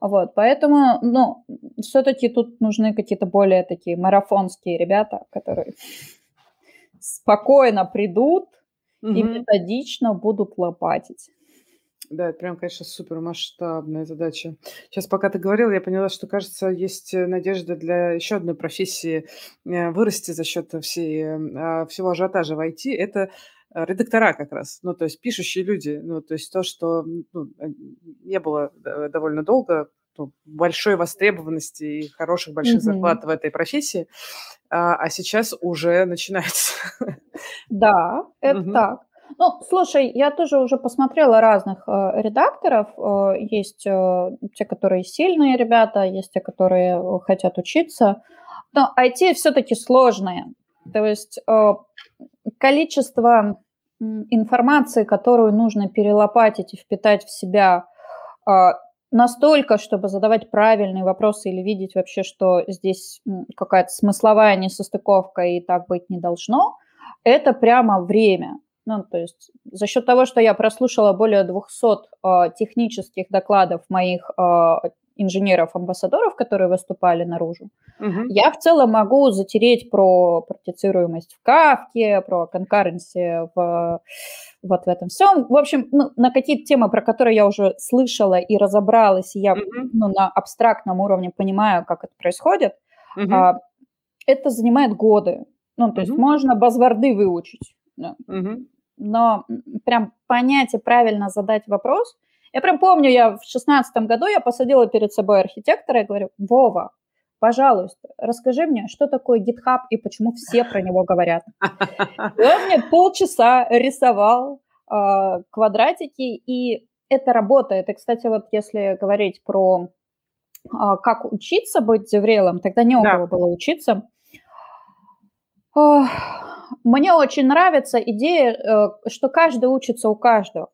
Вот, поэтому, ну, все-таки тут нужны какие-то более такие марафонские ребята, которые спокойно придут угу. и методично будут лопатить.
Да, это прям, конечно, супер масштабная задача. Сейчас, пока ты говорил, я поняла, что, кажется, есть э, надежда для еще одной профессии э, вырасти за счет всей, а, всего ажиотажа в IT. Это редактора как раз, ну, то есть пишущие люди, ну, то есть то, что ну, не было довольно долго, ну, большой востребованности и хороших больших mm-hmm. зарплат в этой профессии, а, а сейчас уже начинается.
Да, это mm-hmm. так. Ну, слушай, я тоже уже посмотрела разных э, редакторов. Э, есть э, те, которые сильные ребята, есть те, которые хотят учиться. Но IT все-таки сложное. То есть э, количество информации, которую нужно перелопатить и впитать в себя э, настолько, чтобы задавать правильные вопросы или видеть вообще, что здесь какая-то смысловая несостыковка и так быть не должно, это прямо время. Ну, то есть за счет того, что я прослушала более 200 э, а, технических докладов моих э, инженеров-амбассадоров, которые выступали наружу, угу. я в целом могу затереть про партицируемость в Кавке, про конкуренции в вот в этом всем. В общем, ну, на какие-то темы, про которые я уже слышала и разобралась, и я угу. ну, на абстрактном уровне понимаю, как это происходит, угу. а, это занимает годы. Ну, то угу. есть можно базворды выучить. Да. Угу но прям понять и правильно задать вопрос. Я прям помню, я в шестнадцатом году я посадила перед собой архитектора и говорю, Вова, пожалуйста, расскажи мне, что такое GitHub и почему все про него говорят. И он мне полчаса рисовал э, квадратики, и это работает. И, кстати, вот если говорить про э, как учиться быть деврелом, тогда не у кого было учиться. Мне очень нравится идея, э, что каждый учится у каждого.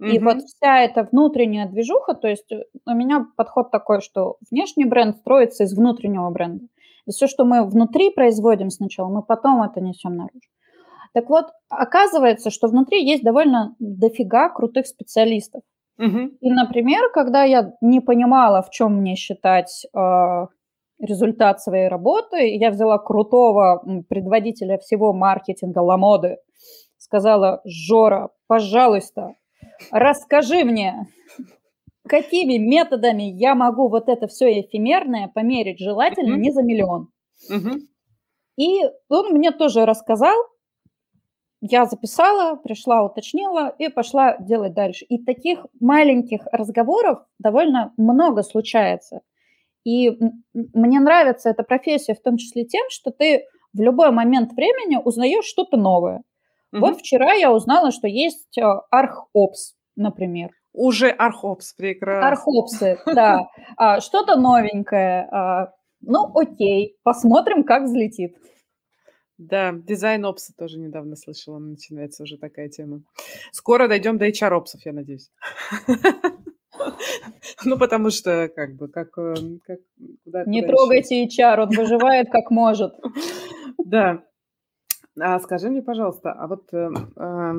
И mm-hmm. вот вся эта внутренняя движуха, то есть э, у меня подход такой, что внешний бренд строится из внутреннего бренда. И все, что мы внутри производим сначала, мы потом это несем наружу. Так вот, оказывается, что внутри есть довольно дофига крутых специалистов. Mm-hmm. И, например, когда я не понимала, в чем мне считать э, результат своей работы. Я взяла крутого предводителя всего маркетинга Ламоды, сказала, Жора, пожалуйста, расскажи мне, какими методами я могу вот это все эфемерное померить желательно mm-hmm. не за миллион. Mm-hmm. И он мне тоже рассказал, я записала, пришла, уточнила и пошла делать дальше. И таких маленьких разговоров довольно много случается. И мне нравится эта профессия в том числе тем, что ты в любой момент времени узнаешь что-то новое. Угу. Вот вчера я узнала, что есть э, архопс, например.
Уже архопс, прекрасно.
Архопсы, да. А, что-то новенькое. А, ну, окей, посмотрим, как взлетит.
Да, дизайн опса тоже недавно слышала, начинается уже такая тема. Скоро дойдем до HR опсов, я надеюсь. Ну, потому что, как бы, как... Э, как
куда, Не трогайте? HR, он выживает как может.
Да. А скажи мне, пожалуйста, а вот э, э,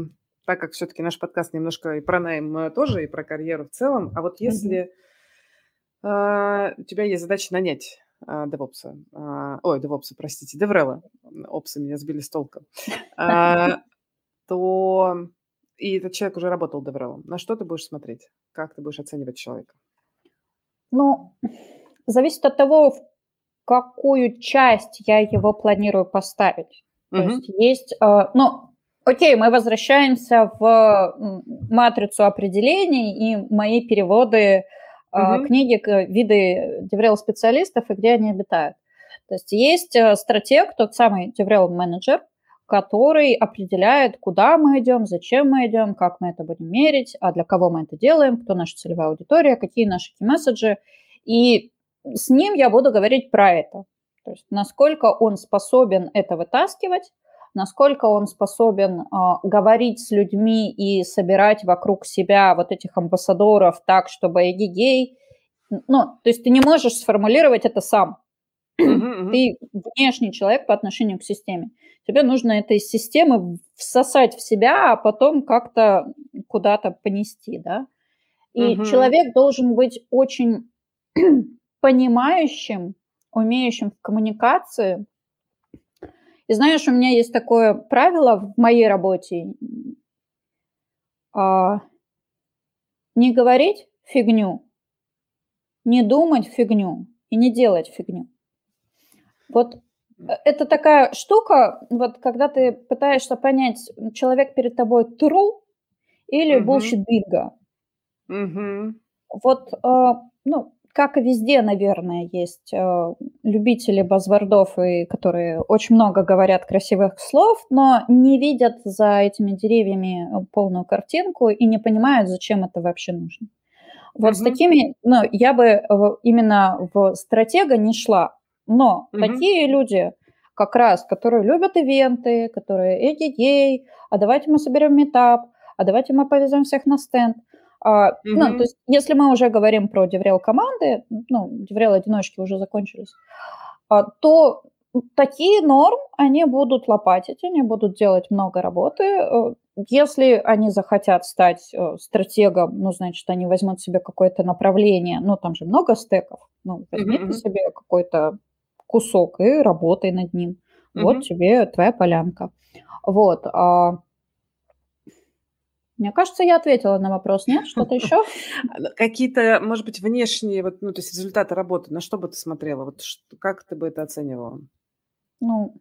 так как все-таки наш подкаст немножко и про найм э, тоже, и про карьеру в целом, а вот если э, у тебя есть задача нанять э, девопса, э, ой, девопса, простите, деврела, опсы меня сбили с толка, то и этот человек уже работал деврелом. На что ты будешь смотреть? Как ты будешь оценивать человека?
Ну, зависит от того, в какую часть я его планирую поставить. То есть есть, э, ну, окей, мы возвращаемся в матрицу определений и мои переводы угу. книги, виды деврел специалистов и где они обитают. То есть есть э, стратег, тот самый DevRel менеджер, который определяет, куда мы идем, зачем мы идем, как мы это будем мерить, а для кого мы это делаем, кто наша целевая аудитория, какие наши месседжи. И с ним я буду говорить про это. То есть насколько он способен это вытаскивать, насколько он способен э, говорить с людьми и собирать вокруг себя вот этих амбассадоров так, чтобы эгегей... Ну, то есть ты не можешь сформулировать это сам. Ты внешний человек по отношению к системе. Тебе нужно это из системы всосать в себя, а потом как-то куда-то понести, да. И угу. человек должен быть очень понимающим, умеющим в коммуникации. И знаешь, у меня есть такое правило в моей работе. А, не говорить фигню, не думать фигню и не делать фигню. Вот э, это такая штука, вот когда ты пытаешься понять, человек перед тобой true или bullshit bingo. Угу. Вот, э, ну, как и везде, наверное, есть э, любители базвордов, и которые очень много говорят красивых слов, но не видят за этими деревьями полную картинку и не понимают, зачем это вообще нужно. Вот mm с такими, ну, я бы именно в стратега не шла, но угу. такие люди, как раз, которые любят ивенты, которые эй-ей, а давайте мы соберем метап, а давайте мы повезем всех на стенд. А, угу. Ну, то есть, если мы уже говорим про деврел команды, ну, деврел одиночки уже закончились, а, то такие норм, они будут лопатить, они будут делать много работы. Э, если они захотят стать э, стратегом, ну, значит, они возьмут себе какое-то направление, ну, там же много стеков, ну, возьмите mm-hmm. себе какой-то кусок и работай над ним. Угу. Вот тебе твоя полянка. Вот. А... Мне кажется, я ответила на вопрос. Нет? Что-то еще?
Какие-то, может быть, внешние, вот, ну, то есть результаты работы, на что бы ты смотрела? Вот что, как ты бы это оценивала?
Ну,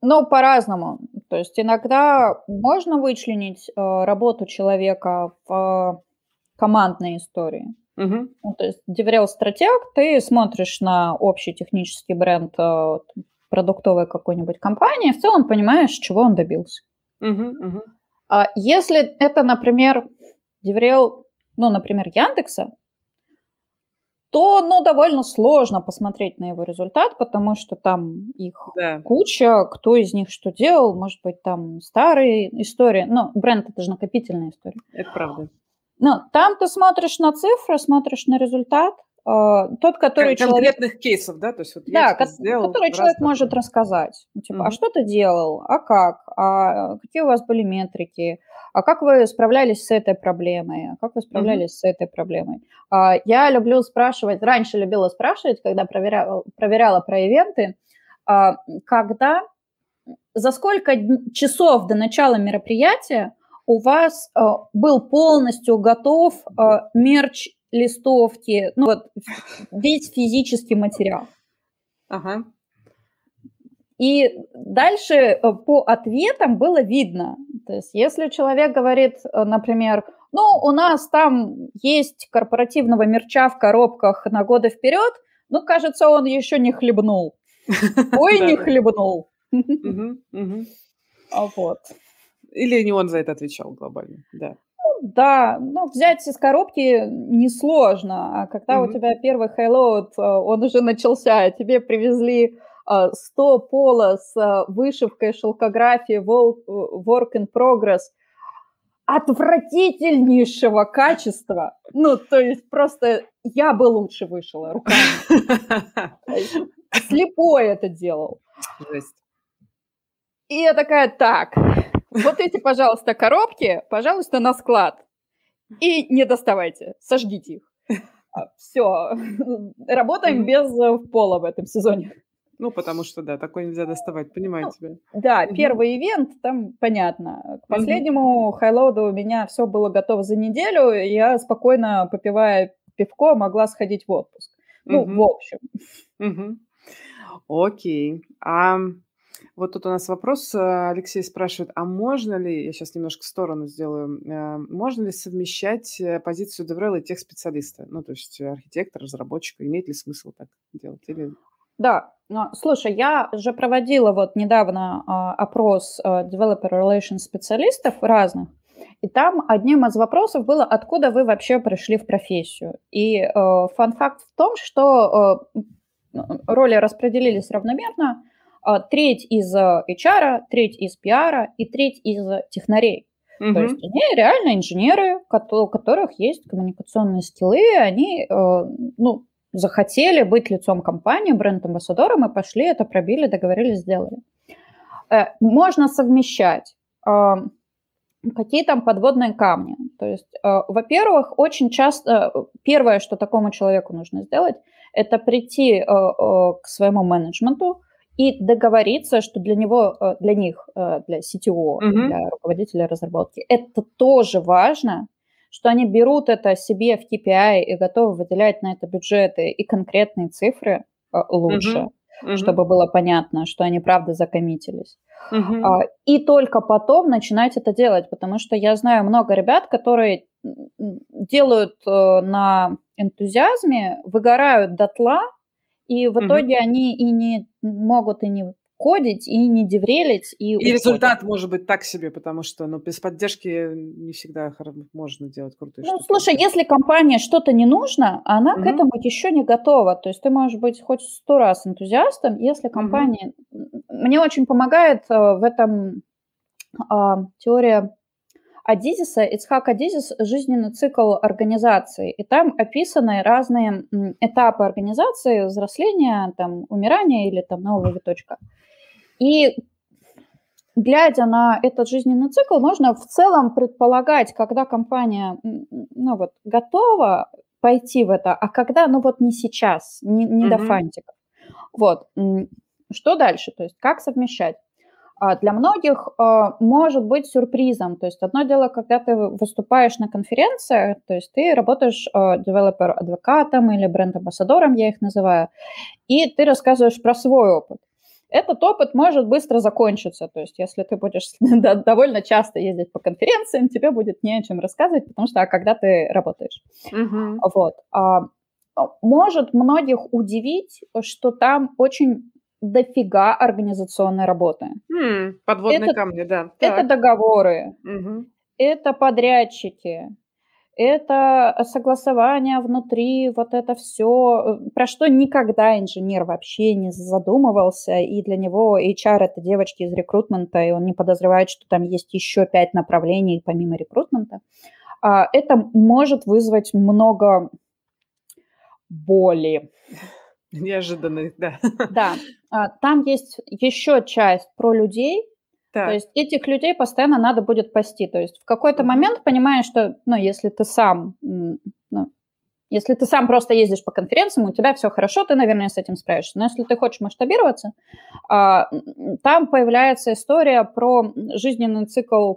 ну, по-разному. То есть иногда можно вычленить э, работу человека в э, командной истории. Угу. Ну, то есть DevRel стратег, ты смотришь на общий технический бренд э, продуктовой какой-нибудь компании, в целом понимаешь, чего он добился. Угу, угу. А если это, например, DevRel, ну, например, Яндекса, то, ну, довольно сложно посмотреть на его результат, потому что там их да. куча, кто из них что делал, может быть, там старые истории. Ну, бренд – это же накопительная история.
Это правда.
Ну, там ты смотришь на цифры, смотришь на результат. Э, тот, который
Конкретных человек... кейсов, да? То есть
вот да, ко- сделал, который человек так. может рассказать. Ну, типа, mm-hmm. а что ты делал? А как? А какие у вас были метрики? А как вы справлялись с этой проблемой? А как вы справлялись mm-hmm. с этой проблемой? А, я люблю спрашивать, раньше любила спрашивать, когда проверяла, проверяла про ивенты, а, когда, за сколько часов до начала мероприятия у вас э, был полностью готов э, мерч листовки, ну вот весь физический материал. Ага. И дальше э, по ответам было видно. То есть если человек говорит, э, например, ну, у нас там есть корпоративного мерча в коробках на годы вперед, ну, кажется, он еще не хлебнул. Ой, не хлебнул.
А вот. Или не он за это отвечал глобально, да.
Да, ну, взять из коробки несложно, а когда mm-hmm. у тебя первый хайлоуд, э, он уже начался, тебе привезли 100 э, пола с э, вышивкой шелкографии work in progress отвратительнейшего качества. Ну, то есть просто я бы лучше вышила руками. Слепой это делал. Жесть. И я такая, так, вот эти, пожалуйста, коробки, пожалуйста, на склад. И не доставайте, сожгите их. А, Все, работаем без э, пола в этом сезоне.
Ну, потому что, да, такой нельзя доставать, понимаю ну, тебя.
Да, угу. первый ивент, там понятно. К последнему угу. хайлоуду у меня все было готово за неделю, и я спокойно, попивая пивко, могла сходить в отпуск. Ну, угу. в общем.
Угу. Окей. А Вот тут у нас вопрос, э, Алексей спрашивает, а можно ли, я сейчас немножко в сторону сделаю, э, можно ли совмещать э, позицию DevRel и тех специалиста, ну, то есть архитектор, разработчик, имеет ли смысл так делать? Или...
Да, но, слушай, я же проводила вот недавно а, опрос а, Developer Relations специалистов разных, и там одним из вопросов было, откуда вы вообще пришли в профессию. И э, фан-факт в том, что э, роли распределились равномерно. Э, треть из HR, треть из PR и треть из технарей. Mm-hmm. То есть они реально инженеры, у которых есть коммуникационные скиллы, они э, ну, захотели быть лицом компании, бренд-амбассадором и пошли, это пробили, договорились, сделали. Э, можно совмещать Какие там подводные камни? То есть, э, во-первых, очень часто э, первое, что такому человеку нужно сделать, это прийти э, э, к своему менеджменту и договориться, что для него, э, для них, э, для CTO, mm-hmm. для руководителя разработки, это тоже важно, что они берут это себе в KPI и готовы выделять на это бюджеты и конкретные цифры э, лучше. Mm-hmm угу. чтобы было понятно, что они правда закоммитились. Угу. А, и только потом начинать это делать, потому что я знаю много ребят, которые делают э, на энтузиазме, выгорают дотла, и в итоге угу. они и не могут и не кодить и не деврелить.
И, и результат может быть так себе, потому что ну, без поддержки не всегда можно делать крутые
Ну, слушай, если компания что-то не нужно, она угу. к этому еще не готова. То есть ты можешь быть хоть сто раз энтузиастом, если компания... Угу. Мне очень помогает э, в этом а, теория Адизиса, Ицхак Адизис «Жизненный цикл организации». И там описаны разные этапы организации, взросления, там, умирания или там нового виточка. И глядя на этот жизненный цикл, можно в целом предполагать, когда компания ну, вот, готова пойти в это, а когда, ну вот не сейчас, не, не mm-hmm. до фантиков. Вот. Что дальше? То есть как совмещать? А, для многих а, может быть сюрпризом. То есть одно дело, когда ты выступаешь на конференциях, то есть ты работаешь а, девелопер-адвокатом или бренд-амбассадором, я их называю, и ты рассказываешь про свой опыт этот опыт может быстро закончиться. То есть, если ты будешь довольно часто ездить по конференциям, тебе будет не о чем рассказывать, потому что а когда ты работаешь. Угу. Вот. А, может многих удивить, что там очень дофига организационной работы.
М, подводные это, камни, да.
Так. Это договоры, угу. это подрядчики, это согласование внутри, вот это все, э, про что никогда инженер вообще не задумывался, и для него HR это девочки из рекрутмента, и он не подозревает, что там есть еще пять направлений помимо рекрутмента. А, это может вызвать много боли.
Неожиданных, да.
Да. А, там есть еще часть про людей, так. То есть этих людей постоянно надо будет пасти. То есть в какой-то момент понимаешь, что, ну, если ты сам, ну, если ты сам просто ездишь по конференциям, у тебя все хорошо, ты, наверное, с этим справишься. Но если ты хочешь масштабироваться, а, там появляется история про жизненный цикл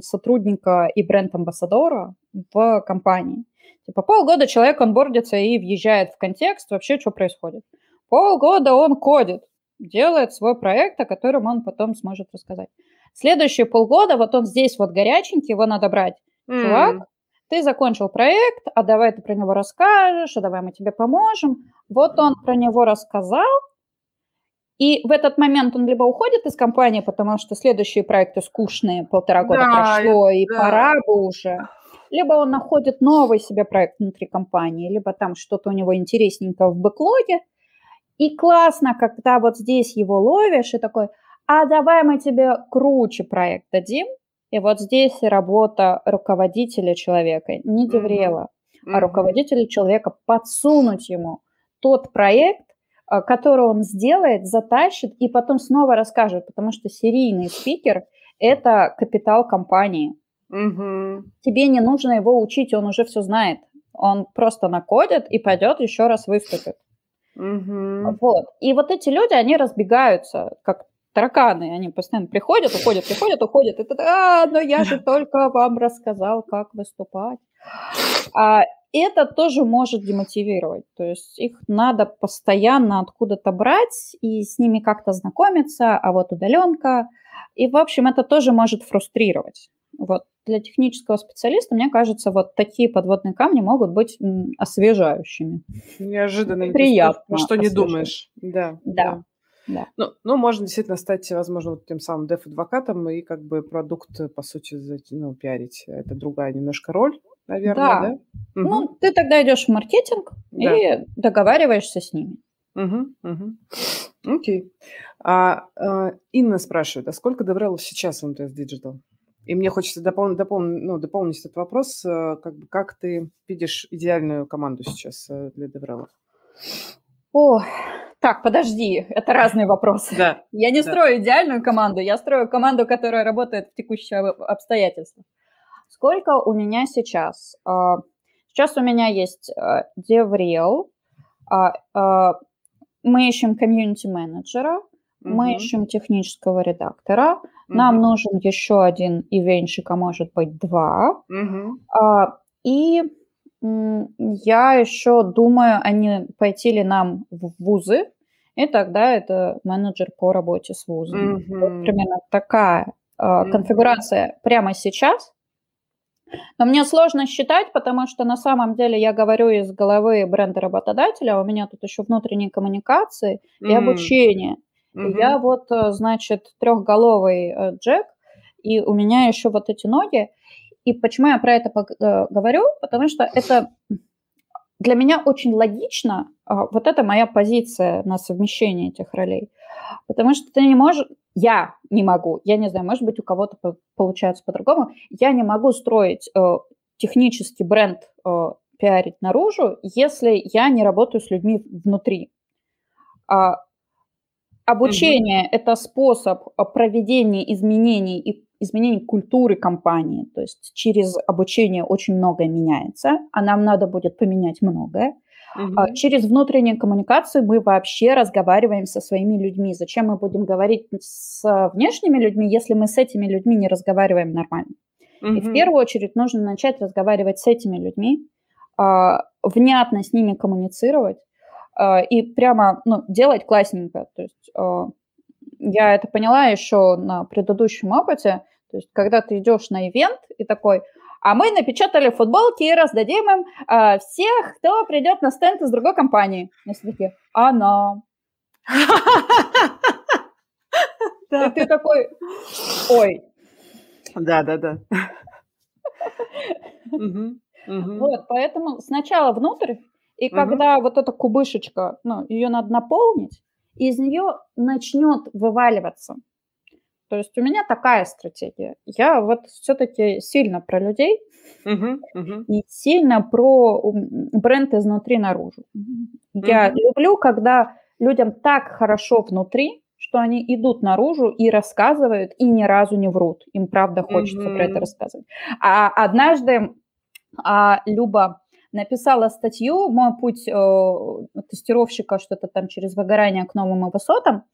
сотрудника и бренд-амбассадора в компании. Типа полгода человек он бордится и въезжает в контекст, вообще что происходит. Полгода он кодит, делает свой проект, о котором он потом сможет рассказать. Следующие полгода, вот он здесь вот горяченький, его надо брать. Mm. Чувак, ты закончил проект, а давай ты про него расскажешь, а давай мы тебе поможем. Вот он про него рассказал, и в этот момент он либо уходит из компании, потому что следующие проекты скучные, полтора года да, прошло, и да. пора бы уже. Либо он находит новый себе проект внутри компании, либо там что-то у него интересненькое в бэклоге, и классно, когда вот здесь его ловишь и такой, а давай мы тебе круче проект дадим. И вот здесь работа руководителя человека, не деврела, mm-hmm. а руководителя человека подсунуть ему тот проект, а, который он сделает, затащит и потом снова расскажет, потому что серийный спикер – это капитал компании. Mm-hmm. Тебе не нужно его учить, он уже все знает. Он просто накодит и пойдет еще раз выступит. Угу. Вот. И вот эти люди, они разбегаются, как тараканы, они постоянно приходят, уходят, приходят, уходят. И ты, а, но я же только вам рассказал, как выступать. А, это тоже может демотивировать. То есть их надо постоянно откуда-то брать и с ними как-то знакомиться, а вот удаленка. И, в общем, это тоже может фрустрировать. Вот для технического специалиста, мне кажется, вот такие подводные камни могут быть освежающими.
Неожиданно.
Приятно.
Что не думаешь.
Да. Да. Да.
Ну, ну, можно действительно стать, возможно, вот тем самым деф-адвокатом и как бы продукт, по сути, ну, пиарить. Это другая немножко роль, наверное, да? да?
Ну, угу. ты тогда идешь в маркетинг да. и договариваешься с ними.
Угу, угу. Окей. А, а, Инна спрашивает, а сколько DevRel сейчас в МТС Digital? И мне хочется допол- допол- ну, дополнить этот вопрос, э, как, бы, как ты видишь идеальную команду сейчас э, для DevRel?
О, так, подожди, это разные вопросы.
Да.
Я не
да.
строю идеальную команду, я строю команду, которая работает в текущих обстоятельствах. Сколько у меня сейчас? А, сейчас у меня есть э, DevRel, а, мы ищем комьюнити-менеджера, мы ищем технического редактора, нам нужен еще один ивенщик, а может быть два. А, и я еще думаю, а не пойти ли нам в вузы, и тогда это менеджер по работе с вузом.
Mm-hmm.
Вот примерно такая э, mm-hmm. конфигурация прямо сейчас. Но мне сложно считать, потому что на самом деле я говорю из головы бренда работодателя, у меня тут еще внутренние коммуникации mm-hmm. и обучение. Mm-hmm. я вот, э, значит, трехголовый э, Джек, и у меня еще вот эти ноги. И почему я про это э, говорю? Потому что это для меня очень логично, а, вот это моя позиция на совмещение этих ролей. Потому что ты не можешь, я не могу, я не знаю, может быть, у кого-то получается по-другому, я не могу строить э, технический бренд, э, пиарить наружу, если я не работаю с людьми внутри. А обучение mm-hmm. это способ проведения изменений и изменений культуры компании. То есть через обучение очень многое меняется, а нам надо будет поменять многое. Угу. Через внутреннюю коммуникацию мы вообще разговариваем со своими людьми. Зачем мы будем говорить с внешними людьми, если мы с этими людьми не разговариваем нормально? Угу. И в первую очередь нужно начать разговаривать с этими людьми, а, внятно с ними коммуницировать а, и прямо ну, делать классненько. То есть я это поняла еще на предыдущем опыте. То есть, когда ты идешь на ивент и такой, а мы напечатали футболки и раздадим им э, всех, кто придет на стенд из другой компании. И все такие, она. И ты такой, ой.
Да, да, да.
Вот, поэтому сначала внутрь, и когда вот эта кубышечка, ну, ее надо наполнить, из нее начнет вываливаться то есть у меня такая стратегия. Я вот все-таки сильно про людей
uh-huh, uh-huh.
и сильно про бренд изнутри наружу. Я uh-huh. люблю, когда людям так хорошо внутри, что они идут наружу и рассказывают, и ни разу не врут. Им правда хочется uh-huh. про это рассказывать. А однажды а, Люба написала статью «Мой путь э, тестировщика что-то там через выгорание к новым высотам»,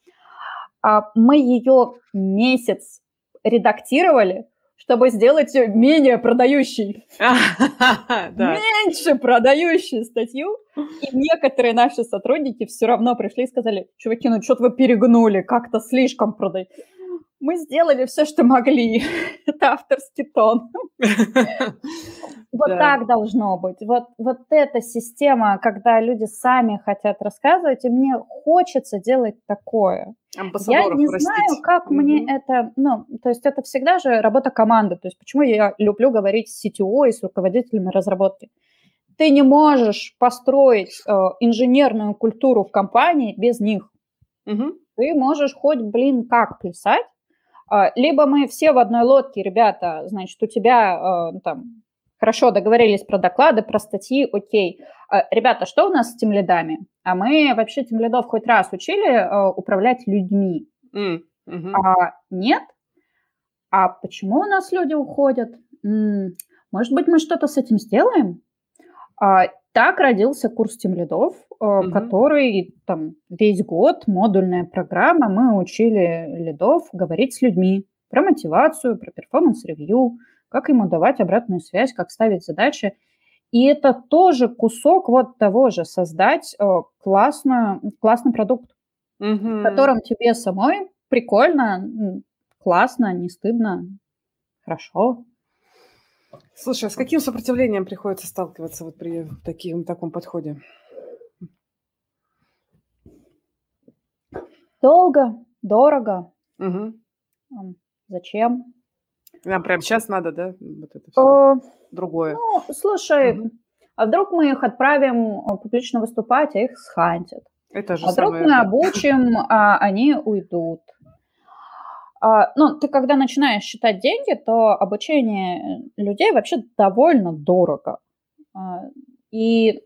а мы ее месяц редактировали, чтобы сделать ее менее продающей. Меньше продающей статью. И некоторые наши сотрудники все равно пришли и сказали, чуваки, ну что-то вы перегнули, как-то слишком продаете мы сделали все, что могли. Это авторский тон. Вот так должно быть. Вот, вот эта система, когда люди сами хотят рассказывать, и мне хочется делать такое. Я не знаю, как мне это... Ну, то есть это всегда же работа команды. То есть почему я люблю говорить с CTO и с руководителями разработки. Ты не можешь построить э, инженерную культуру в компании без них. Ты можешь хоть, блин, как писать, либо мы все в одной лодке, ребята, значит, у тебя а, ну, там хорошо договорились про доклады, про статьи, окей. А, ребята, что у нас с тимлидами? А мы вообще тимлидов хоть раз учили управлять людьми.
Mm. hmm
А нет? А почему у нас люди уходят? Может быть, мы что-то с этим сделаем? Так родился курс тимлидов, угу. который там весь год, модульная программа, мы учили лидов говорить с людьми про мотивацию, про performance review, как ему давать обратную связь, как ставить задачи. И это тоже кусок вот того же, создать э, классную, классный продукт, в котором тебе самой прикольно, классно, не стыдно, хорошо.
Слушай, а с каким сопротивлением приходится сталкиваться вот при таким, таком подходе?
Долго, дорого.
Угу.
Зачем?
Нам прямо сейчас надо, да? Вот это все. Э, Другое.
Ну, слушай, угу. а вдруг мы их отправим э, публично выступать, а их схантят?
Это же
а вдруг мы это. обучим, а они уйдут? А, ну, ты когда начинаешь считать деньги, то обучение людей вообще довольно дорого. А, и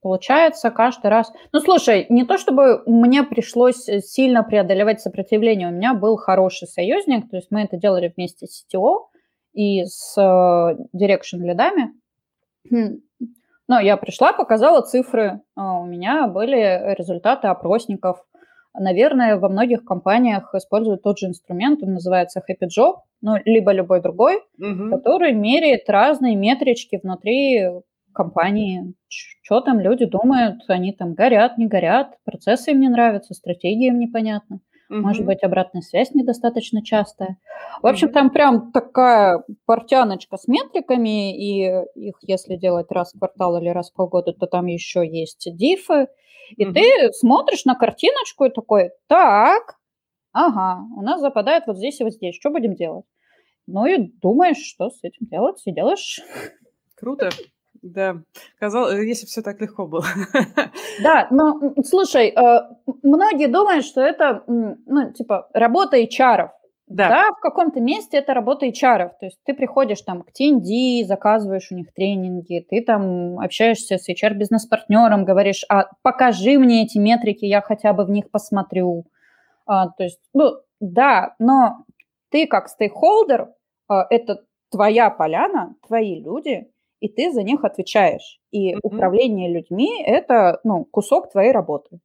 получается каждый раз... Ну, слушай, не то чтобы мне пришлось сильно преодолевать сопротивление, у меня был хороший союзник, то есть мы это делали вместе с CTO и с э, Direction лидами. Хм. Но я пришла, показала цифры, а у меня были результаты опросников, Наверное, во многих компаниях используют тот же инструмент, он называется Happy Job, ну, либо любой другой, угу. который меряет разные метрички внутри компании. Что там люди думают, они там горят, не горят, процессы им не нравятся, стратегии им непонятно. Угу. Может быть, обратная связь недостаточно частая. В общем, угу. там прям такая портяночка с метриками, и их, если делать раз в квартал или раз в полгода, то там еще есть дифы, и ты смотришь на картиночку и такой, так, ага, у нас западает вот здесь и вот здесь, что будем делать? Ну и думаешь, что с этим делать, и делаешь.
Круто. Да, казалось, э, если все так легко было.
Да, но слушай, э, многие думают, что это, ну, типа, работа HR. Да. да, в каком-то месте это работа HR. То есть ты приходишь там к TND, заказываешь у них тренинги, ты там общаешься с HR-бизнес-партнером, говоришь, а покажи мне эти метрики, я хотя бы в них посмотрю. А, то есть, ну, да, но ты как стейкхолдер, а, это твоя поляна, твои люди, и ты за них отвечаешь. И mm-hmm. управление людьми – это, ну, кусок твоей работы.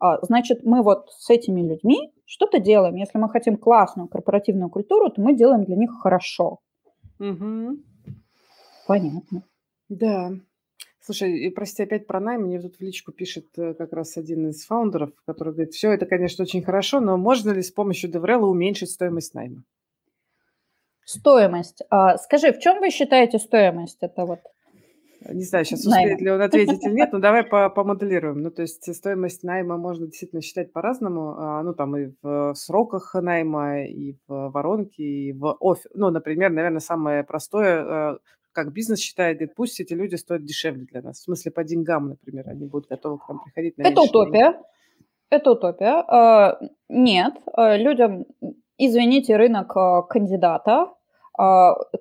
А, значит, мы вот с этими людьми что-то делаем. Если мы хотим классную корпоративную культуру, то мы делаем для них хорошо.
Угу.
Понятно.
Да. Слушай, прости, опять про найм. Мне тут в личку пишет э, как раз один из фаундеров, который говорит, все это, конечно, очень хорошо, но можно ли с помощью DevRel уменьшить стоимость найма?
Стоимость. А, скажи, в чем вы считаете стоимость? Это вот
не знаю, сейчас успеет ли он ответить или нет, но давай помоделируем. Ну, то есть стоимость найма можно действительно считать по-разному. А, ну, там и в сроках найма, и в воронке, и в офис. Ну, например, наверное, самое простое, а, как бизнес считает, говорит, пусть эти люди стоят дешевле для нас. В смысле, по деньгам, например, они будут готовы к нам приходить.
На Это утопия. Это утопия. А, нет, людям, извините, рынок кандидата, а,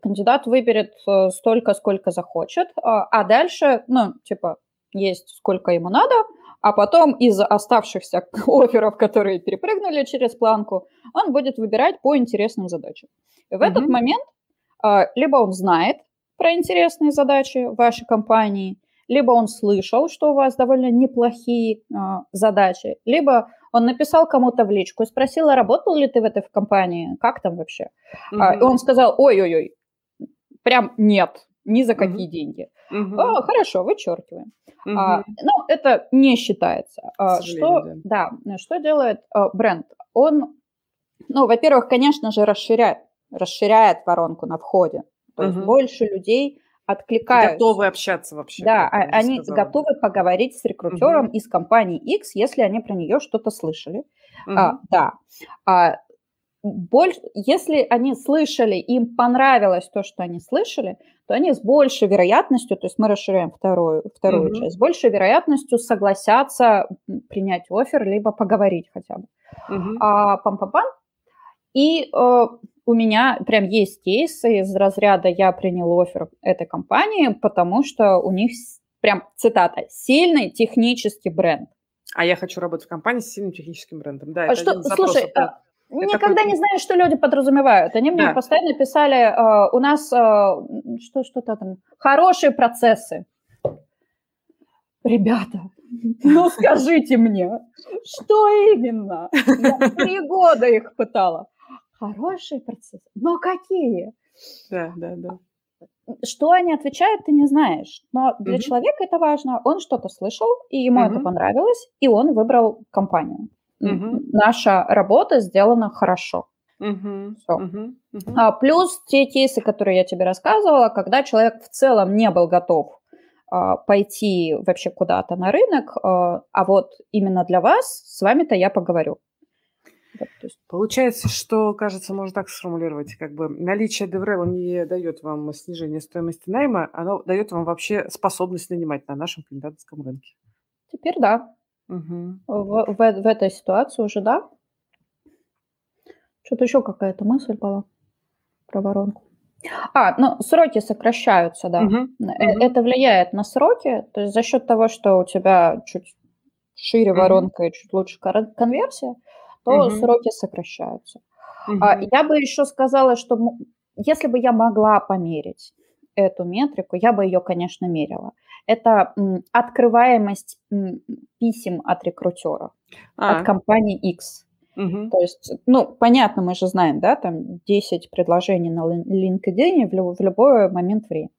кандидат выберет э, столько, сколько захочет, а, а дальше, ну, типа, есть сколько ему надо, а потом из оставшихся офферов, которые перепрыгнули через планку, он будет выбирать по интересным задачам. И в mm-hmm. этот момент а, либо он знает про интересные задачи вашей компании, либо он слышал, что у вас довольно неплохие задачи, либо он написал кому-то в личку и спросил, а работал ли ты в этой компании, как там вообще? Mm-hmm. А, и он сказал, ой-ой-ой, прям нет, ни за какие mm-hmm. деньги. Mm-hmm. А, хорошо, вычеркиваем. Mm-hmm. А, ну, это не считается. А, что, да. да, что делает а, бренд? Он, ну, во-первых, конечно же, расширяет, расширяет воронку на входе. То mm-hmm. есть больше людей откликаются.
Готовы общаться вообще.
Да, а, они сказала. готовы поговорить с рекрутером угу. из компании X, если они про нее что-то слышали. Угу. А, да. А, больше, если они слышали, им понравилось то, что они слышали, то они с большей вероятностью, то есть мы расширяем вторую, вторую mm-hmm. часть, с большей вероятностью согласятся принять офер, либо поговорить хотя бы. Mm-hmm. А пам-пам-пам. И э, у меня прям есть кейсы из разряда «я принял офер этой компании, потому что у них прям, цитата, «сильный технический бренд».
А я хочу работать в компании с сильным техническим брендом. Да,
а что, слушай, это... Никогда не знаю, что люди подразумевают. Они мне да. постоянно писали, э, у нас э, что что-то там хорошие процессы. Ребята, ну скажите мне, что именно? Я три года их пытала. Хорошие процессы. Но какие?
Да, да, да.
что они отвечают, ты не знаешь. Но для
Мгм.
человека это важно. Он что-то слышал, и ему это
Мгм.
понравилось, и он выбрал компанию.
Мгм.
Наша работа сделана хорошо. Всё.
Мгм. Мгм.
А, плюс те кейсы, которые я тебе рассказывала, когда человек в целом не был готов а, пойти вообще куда-то на рынок, а, а вот именно для вас, с вами-то я поговорю. То есть
Получается, что, кажется, можно так сформулировать, как бы наличие DevRel не дает вам снижение стоимости найма, оно дает вам вообще способность нанимать на нашем кандидатском рынке.
теперь да.
Мгм.
В, в, в этой ситуации уже да. Что-то еще какая-то мысль была про воронку. А, ну, сроки сокращаются, да.
Мгм.
Это влияет на сроки, то есть за счет того, что у тебя чуть шире
Мгм.
воронка и чуть лучше конверсия, то
Мгм.
сроки сокращаются.
Мгм.
Я бы еще сказала, что если бы я могла померить эту метрику, я бы ее, конечно, мерила. Это открываемость писем от рекрутера,
А,
от компании X.
мгм.
То есть, ну, понятно, мы же знаем, да, там 10 предложений на LinkedIn в, лю- в любой момент времени.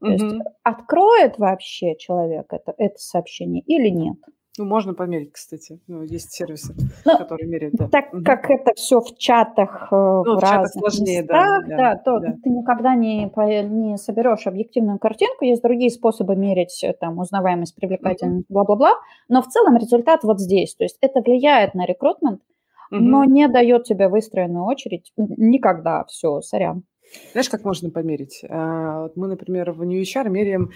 То есть
Мгм.
откроет вообще человек это, это сообщение или нет?
Ну, можно померить, кстати. Ну, есть сервисы,
Ну,
которые меряют, да.
Так
Мгм.
как это все в чатах, э, в
Ну, в чатах
разных
сложнее, да,
местах,
да,
да, то
да.
ты никогда не, не соберешь объективную картинку. Есть другие способы мерить э, там узнаваемость, привлекательность, бла-бла-бла. Но в целом результат вот здесь. То есть это влияет на рекрутмент, но
Мгм.
не дает тебе выстроенную очередь никогда. Все, сорян.
Знаешь, как можно померить? А, мы, например, в New HR меряем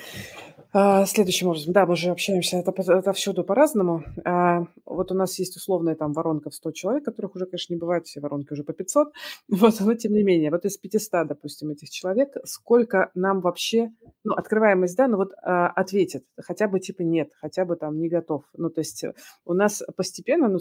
а, следующим образом. Да, мы же общаемся это, отовсюду по-разному. А, вот у нас есть условная там воронка в 100 человек, которых уже, конечно, не бывает, все воронки уже по 500. Вот, но тем не менее, вот из 500, допустим, этих человек, сколько нам вообще, ну, открываемость, да, ну вот ответит, хотя бы типа нет, хотя бы там не готов. Ну, то есть у нас постепенно, ну,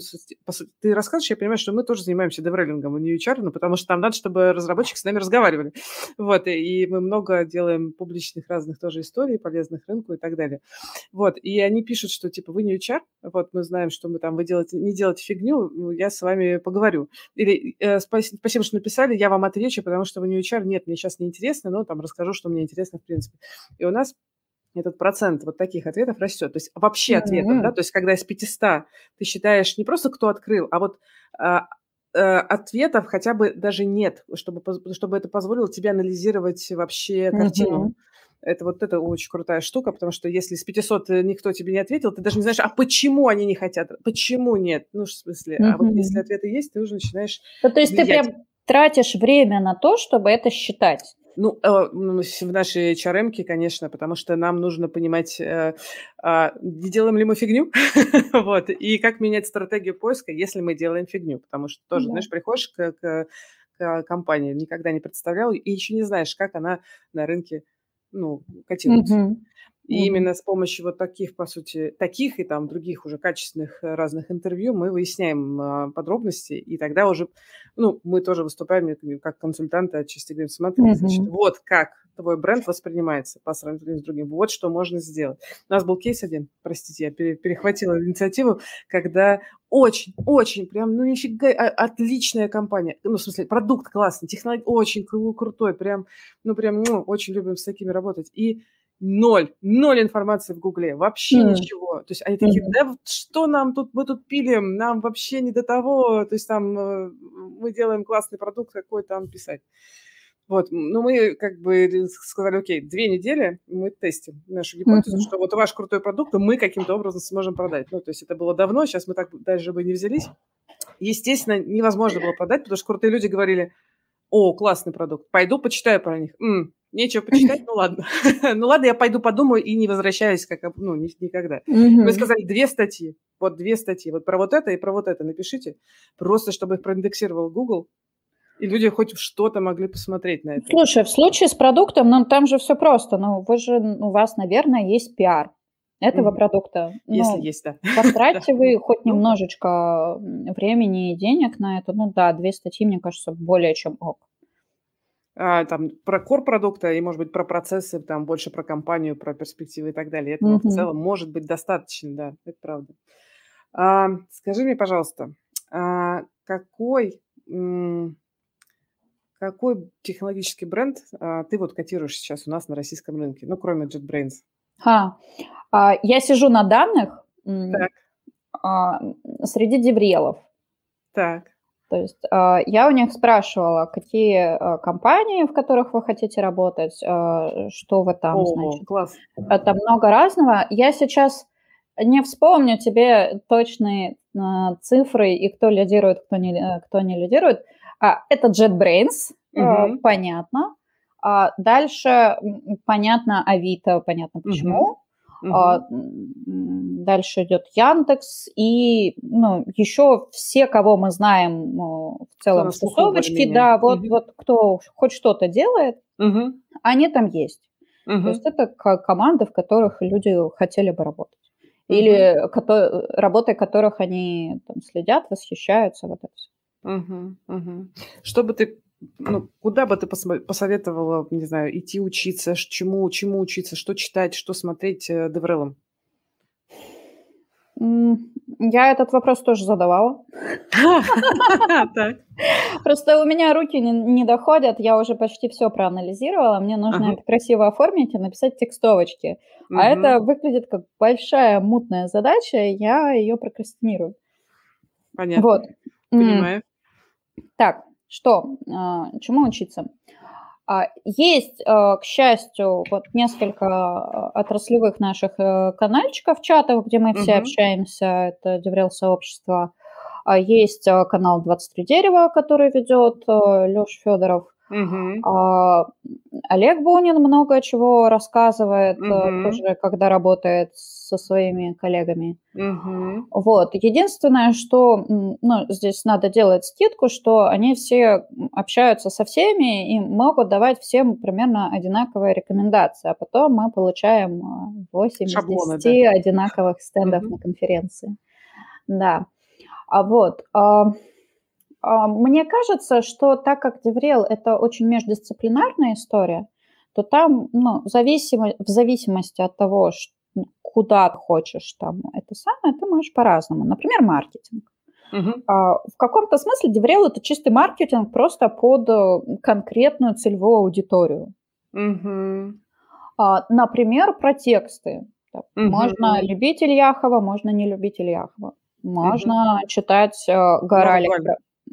ты рассказываешь, я понимаю, что мы тоже занимаемся девреллингом в New HR, ну, потому что там надо, чтобы разработчики с нами разговаривали. Вот, и мы много делаем публичных разных тоже историй, полезных рынку и так далее. Вот, и они пишут, что, типа, вы не HR, вот, мы знаем, что мы там, вы делаете, не делаете фигню, ну, я с вами поговорю. Или э, спаси- спасибо, что написали, я вам отвечу, потому что вы не HR, нет, мне сейчас не интересно, но там расскажу, что мне интересно, в принципе. И у нас этот процент вот таких ответов растет. То есть вообще ответов, да, то есть когда из 500 ты считаешь не просто кто открыл, а вот а, ответов хотя бы даже нет, чтобы, чтобы это позволило тебе анализировать вообще картину.
Мгм.
Это вот это очень крутая штука, потому что если из 500 никто тебе не ответил, ты даже не знаешь, а почему они не хотят, почему нет, ну, в смысле, а вот если ответы есть, ты уже начинаешь
Ну, то есть ты
влиять.
прям тратишь время на то, чтобы это считать.
Ну, м, с- в нашей HRM, конечно, потому что нам нужно понимать, э, а, не делаем ли мы фигню, вот, и как менять стратегию поиска, если мы делаем фигню, потому что тоже,
Да.
знаешь, приходишь к, к- к компании, никогда не представлял, и еще не знаешь, как она на рынке, ну, котируется. И именно с помощью вот таких, по сути, таких и там других уже качественных э, разных интервью мы выясняем а, подробности, и тогда уже, ну, мы тоже выступаем как- как консультанты отчасти, говорим, смотри, значит,
Мгм.
вот как твой бренд воспринимается по сравнению с другим, вот что можно сделать. У нас был кейс один, простите, я пере- перехватила инициативу, когда очень, очень, прям, ну, нифига, а- отличная компания, ну, в смысле, продукт классный, технология очень кру- крутой, прям, ну, прям, ну, очень любим с такими работать. И Ноль, ноль информации в Гугле, вообще
М.
ничего. То есть они такие,
Мгм.
да вот что нам тут, мы тут пилим, нам вообще не до того, то есть там э, мы делаем классный продукт, какой там писать. Вот, ну мы как бы сказали, окей, две недели мы тестим нашу гипотезу,
Мгм.
что вот ваш крутой продукт мы каким-то образом сможем продать. Ну, то есть это было давно, сейчас мы так даже бы не взялись. Естественно, невозможно было продать, потому что крутые люди говорили, о, классный продукт, пойду почитаю про них. М, нечего почитать, ну ладно. Ну ладно, я пойду подумаю и не возвращаюсь, как, ну, ни- никогда.
Мгм.
сказали две статьи, вот две статьи, вот про вот это и про вот это напишите, просто чтобы их проиндексировал Google, и люди хоть что-то могли посмотреть на это.
Слушай, в случае с продуктом, ну, там же все просто. Ну, вы же, у вас, наверное, есть пиар этого
Мгм.
продукта.
Если
Ну,
есть, да.
потратьте вы хоть
Ну
немножечко времени и денег на это. Ну да, две статьи, мне кажется, более чем ок.
А, там про кор продукта и, может быть, про процессы, там больше про компанию, про перспективы и так далее. Этого в
Мгм.
целом может быть достаточно, да, это правда. А, скажи мне, пожалуйста, а какой, какой технологический бренд а, ты вот котируешь сейчас у нас на российском рынке, ну, кроме JetBrains?
А, а, я сижу на данных так. А, среди деврелов.
Так.
То есть а, я у них спрашивала, какие а, компании, в которых вы хотите работать, а, что вы там,
О, значит. класс.
Это много разного. Я сейчас не вспомню тебе точные цифры и кто лидирует, кто не, э, кто не лидирует. Это JetBrains, угу. понятно. Дальше понятно Авито, понятно почему. Угу. Угу. Дальше идет Яндекс и ну, еще все, кого мы знаем в целом в тусовочке, да, вот, угу. вот кто хоть что-то делает, угу. они там есть. Угу. То есть это команды, в которых люди хотели бы работать. Или угу. работой которых они там, следят, восхищаются, вот это все.
Угу, угу. Что бы ты ну, куда бы ты посоветовала, не знаю, идти учиться, чему, чему учиться, что читать, что смотреть э, Деврелом?
Я этот вопрос тоже задавала. Просто у меня руки не, доходят, я уже почти все проанализировала, мне нужно это красиво оформить и написать текстовочки. А это выглядит как большая мутная задача, я ее прокрастинирую.
Понятно. Вот. Понимаю.
Так, что? А, чему учиться? А, есть, а, к счастью, вот несколько отраслевых наших э, канальчиков, чатов, где мы все угу. общаемся, это Деврел сообщество. Есть канал 23 дерева, который ведет э, Леша Федоров. Угу. Олег Бунин много чего рассказывает, угу. тоже когда работает со своими коллегами. Угу. Вот. Единственное, что ну, здесь надо делать скидку, что они все общаются со всеми и могут давать всем примерно одинаковые рекомендации, а потом мы получаем 8 Шаблоны, из 10 да. одинаковых стендов угу. на конференции. Да. А вот. А, мне кажется, что так как Деврел – это очень междисциплинарная история, то там, ну, зависимо, в зависимости от того, куда ты хочешь там это самое, ты можешь по-разному. Например, маркетинг. Uh-huh. В каком-то смысле Деврел – это чистый маркетинг просто под э, конкретную целевую аудиторию. Uh-huh. Например, про тексты. Uh-huh. Можно любить Ильяхова, можно не любить Ильяхова. Можно uh-huh. читать э, Горалик.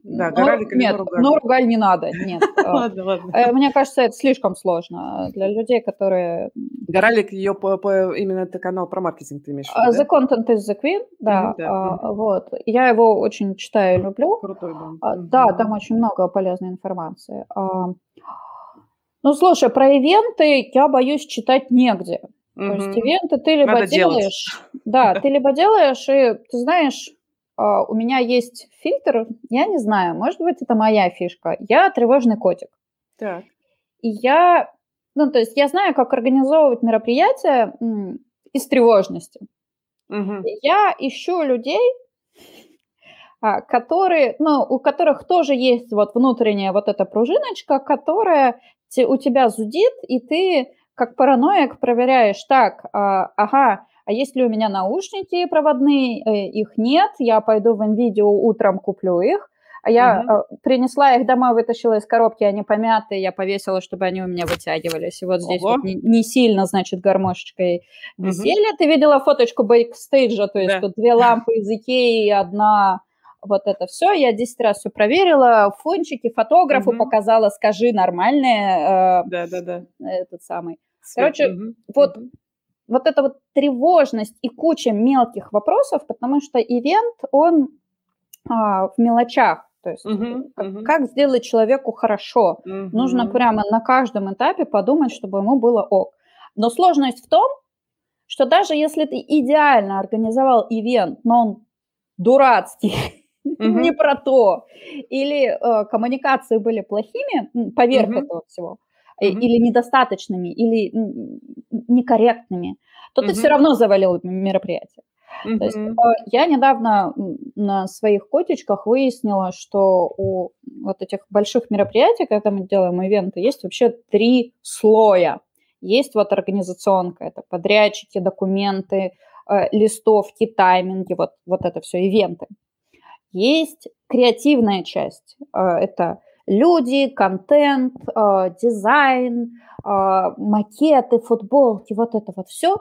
Да, Горалик
Нет, Норугаль. Норугаль не надо, нет. Ладно, ладно. Э, мне кажется, это слишком сложно для людей, которые...
Горалик, ее именно это канал про маркетинг ты имеешь в виду,
The Content is the Queen, да, а, вот. Я его очень читаю и люблю.
Крутой, да.
А, да, там очень много полезной информации. А, ну, слушай, про ивенты я боюсь читать негде. То есть ивенты ты либо делаешь... Да, ты либо делаешь, и ты знаешь а, у меня есть фильтр, я не знаю, может быть, это моя фишка. Я тревожный котик.
Так.
И я, ну, то есть я знаю, как организовывать мероприятия из тревожности. Угу. Я ищу людей, а, которые, ну, у которых тоже есть вот внутренняя вот эта пружиночка, которая у тебя зудит, и ты как параноик проверяешь, так, а, ага, а есть ли у меня наушники проводные? Э, их нет. Я пойду в NVIDIA утром куплю их. А я угу. принесла их домой, вытащила из коробки, они помятые, я повесила, чтобы они у меня вытягивались. И вот здесь вот не, не сильно, значит, гармошечкой висели. Угу. Ты видела фоточку бэкстейджа, то есть да. тут две лампы из Икеи и одна вот это все. Я 10 раз все проверила, фончики, фотографу угу. показала, скажи, нормальные.
Э, да, да, да.
Этот самый. Короче, угу. вот угу вот эта вот тревожность и куча мелких вопросов, потому что ивент, он а, в мелочах. То есть uh-huh, как, uh-huh. как сделать человеку хорошо. Uh-huh. Нужно прямо на каждом этапе подумать, чтобы ему было ок. Но сложность в том, что даже если ты идеально организовал ивент, но он дурацкий, uh-huh. не про то, или э, коммуникации были плохими поверх uh-huh. этого всего, mm-hmm. или недостаточными, или некорректными, то mm-hmm. ты все равно завалил мероприятие. Mm-hmm. То есть, э, я недавно на своих котичках выяснила, что у вот этих больших мероприятий, когда мы делаем ивенты, есть вообще три слоя. Есть вот организационка, это подрядчики, документы, э, листовки, тайминги, вот, вот это все, ивенты. Есть креативная часть, это люди, контент, э, дизайн, э, макеты, футболки, вот это вот все,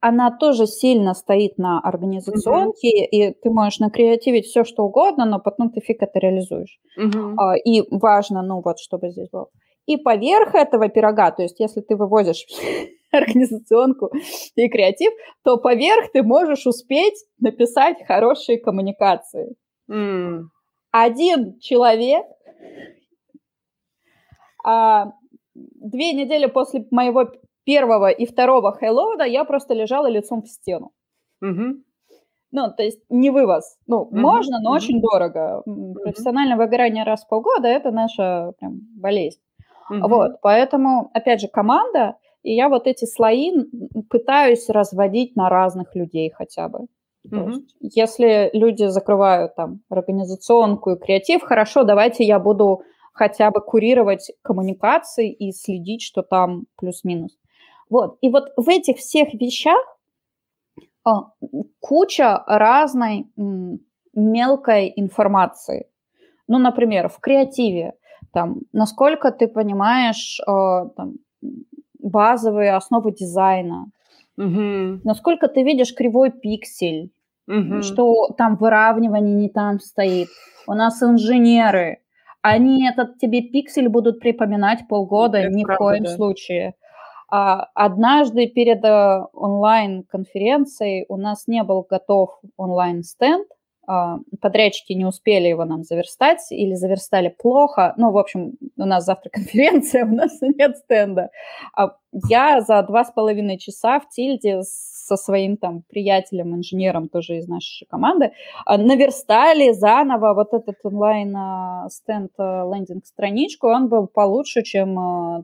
она тоже сильно стоит на организационке, mm-hmm. и ты можешь накреативить все, что угодно, но потом ты фиг это реализуешь. Mm-hmm. И важно, ну вот, чтобы здесь было. И поверх этого пирога, то есть если ты вывозишь организационку и креатив, то поверх ты можешь успеть написать хорошие коммуникации. Mm. Один человек а, две недели после моего первого и второго хейлоуда я просто лежала лицом в стену. Mm-hmm. Ну, то есть не вывоз. Ну, mm-hmm. можно, но mm-hmm. очень дорого. Mm-hmm. Профессиональное выгорание раз в полгода – это наша прям болезнь. Mm-hmm. Вот, поэтому, опять же, команда, и я вот эти слои пытаюсь разводить на разных людей хотя бы. Mm-hmm. есть, если люди закрывают там организационку и креатив, хорошо, давайте я буду хотя бы курировать коммуникации и следить, что там плюс-минус. Вот. И вот в этих всех вещах а, куча разной мелкой информации. Ну, например, в креативе, там, насколько ты понимаешь а, там, базовые основы дизайна, угу. насколько ты видишь кривой пиксель, угу. что там выравнивание не там стоит. У нас инженеры, они этот тебе пиксель будут припоминать полгода, Это ни правда, в коем да. случае. А, однажды перед э, онлайн-конференцией у нас не был готов онлайн-стенд, подрядчики не успели его нам заверстать или заверстали плохо. Ну, в общем, у нас завтра конференция, у нас нет стенда. А я за два с половиной часа в Тильде со своим там приятелем, инженером тоже из нашей команды а, наверстали заново вот этот онлайн-стенд лендинг-страничку. Он был получше, чем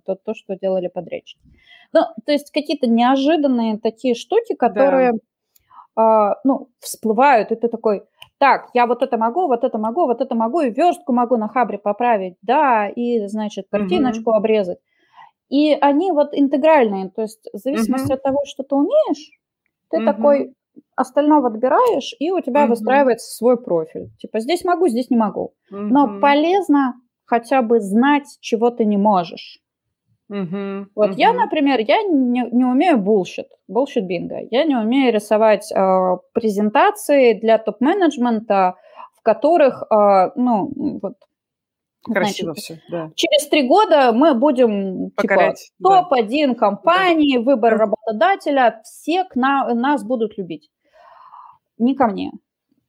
то, то, что делали подрядчики. Ну, то есть какие-то неожиданные такие штуки, которые... Да. ну, всплывают, и ты такой, так, я вот это могу, вот это могу, вот это могу, и верстку могу на хабре поправить, да, и, значит, картиночку угу. обрезать. И они вот интегральные, то есть в зависимости угу. от того, что ты умеешь, ты угу. такой остального отбираешь, и у тебя угу. выстраивается свой профиль. Типа здесь могу, здесь не могу. Угу. Но полезно хотя бы знать, чего ты не можешь. Угу, вот угу. я, например, я не, не умею bullshit, bullshit бинго. Я не умею рисовать э, презентации для топ-менеджмента, в которых, э, ну, вот,
Красиво значит, все, да.
Через три года мы будем типа, Покорять, типа топ-1 компании, да. выбор да. работодателя, все к на, нас будут любить. Не ко мне.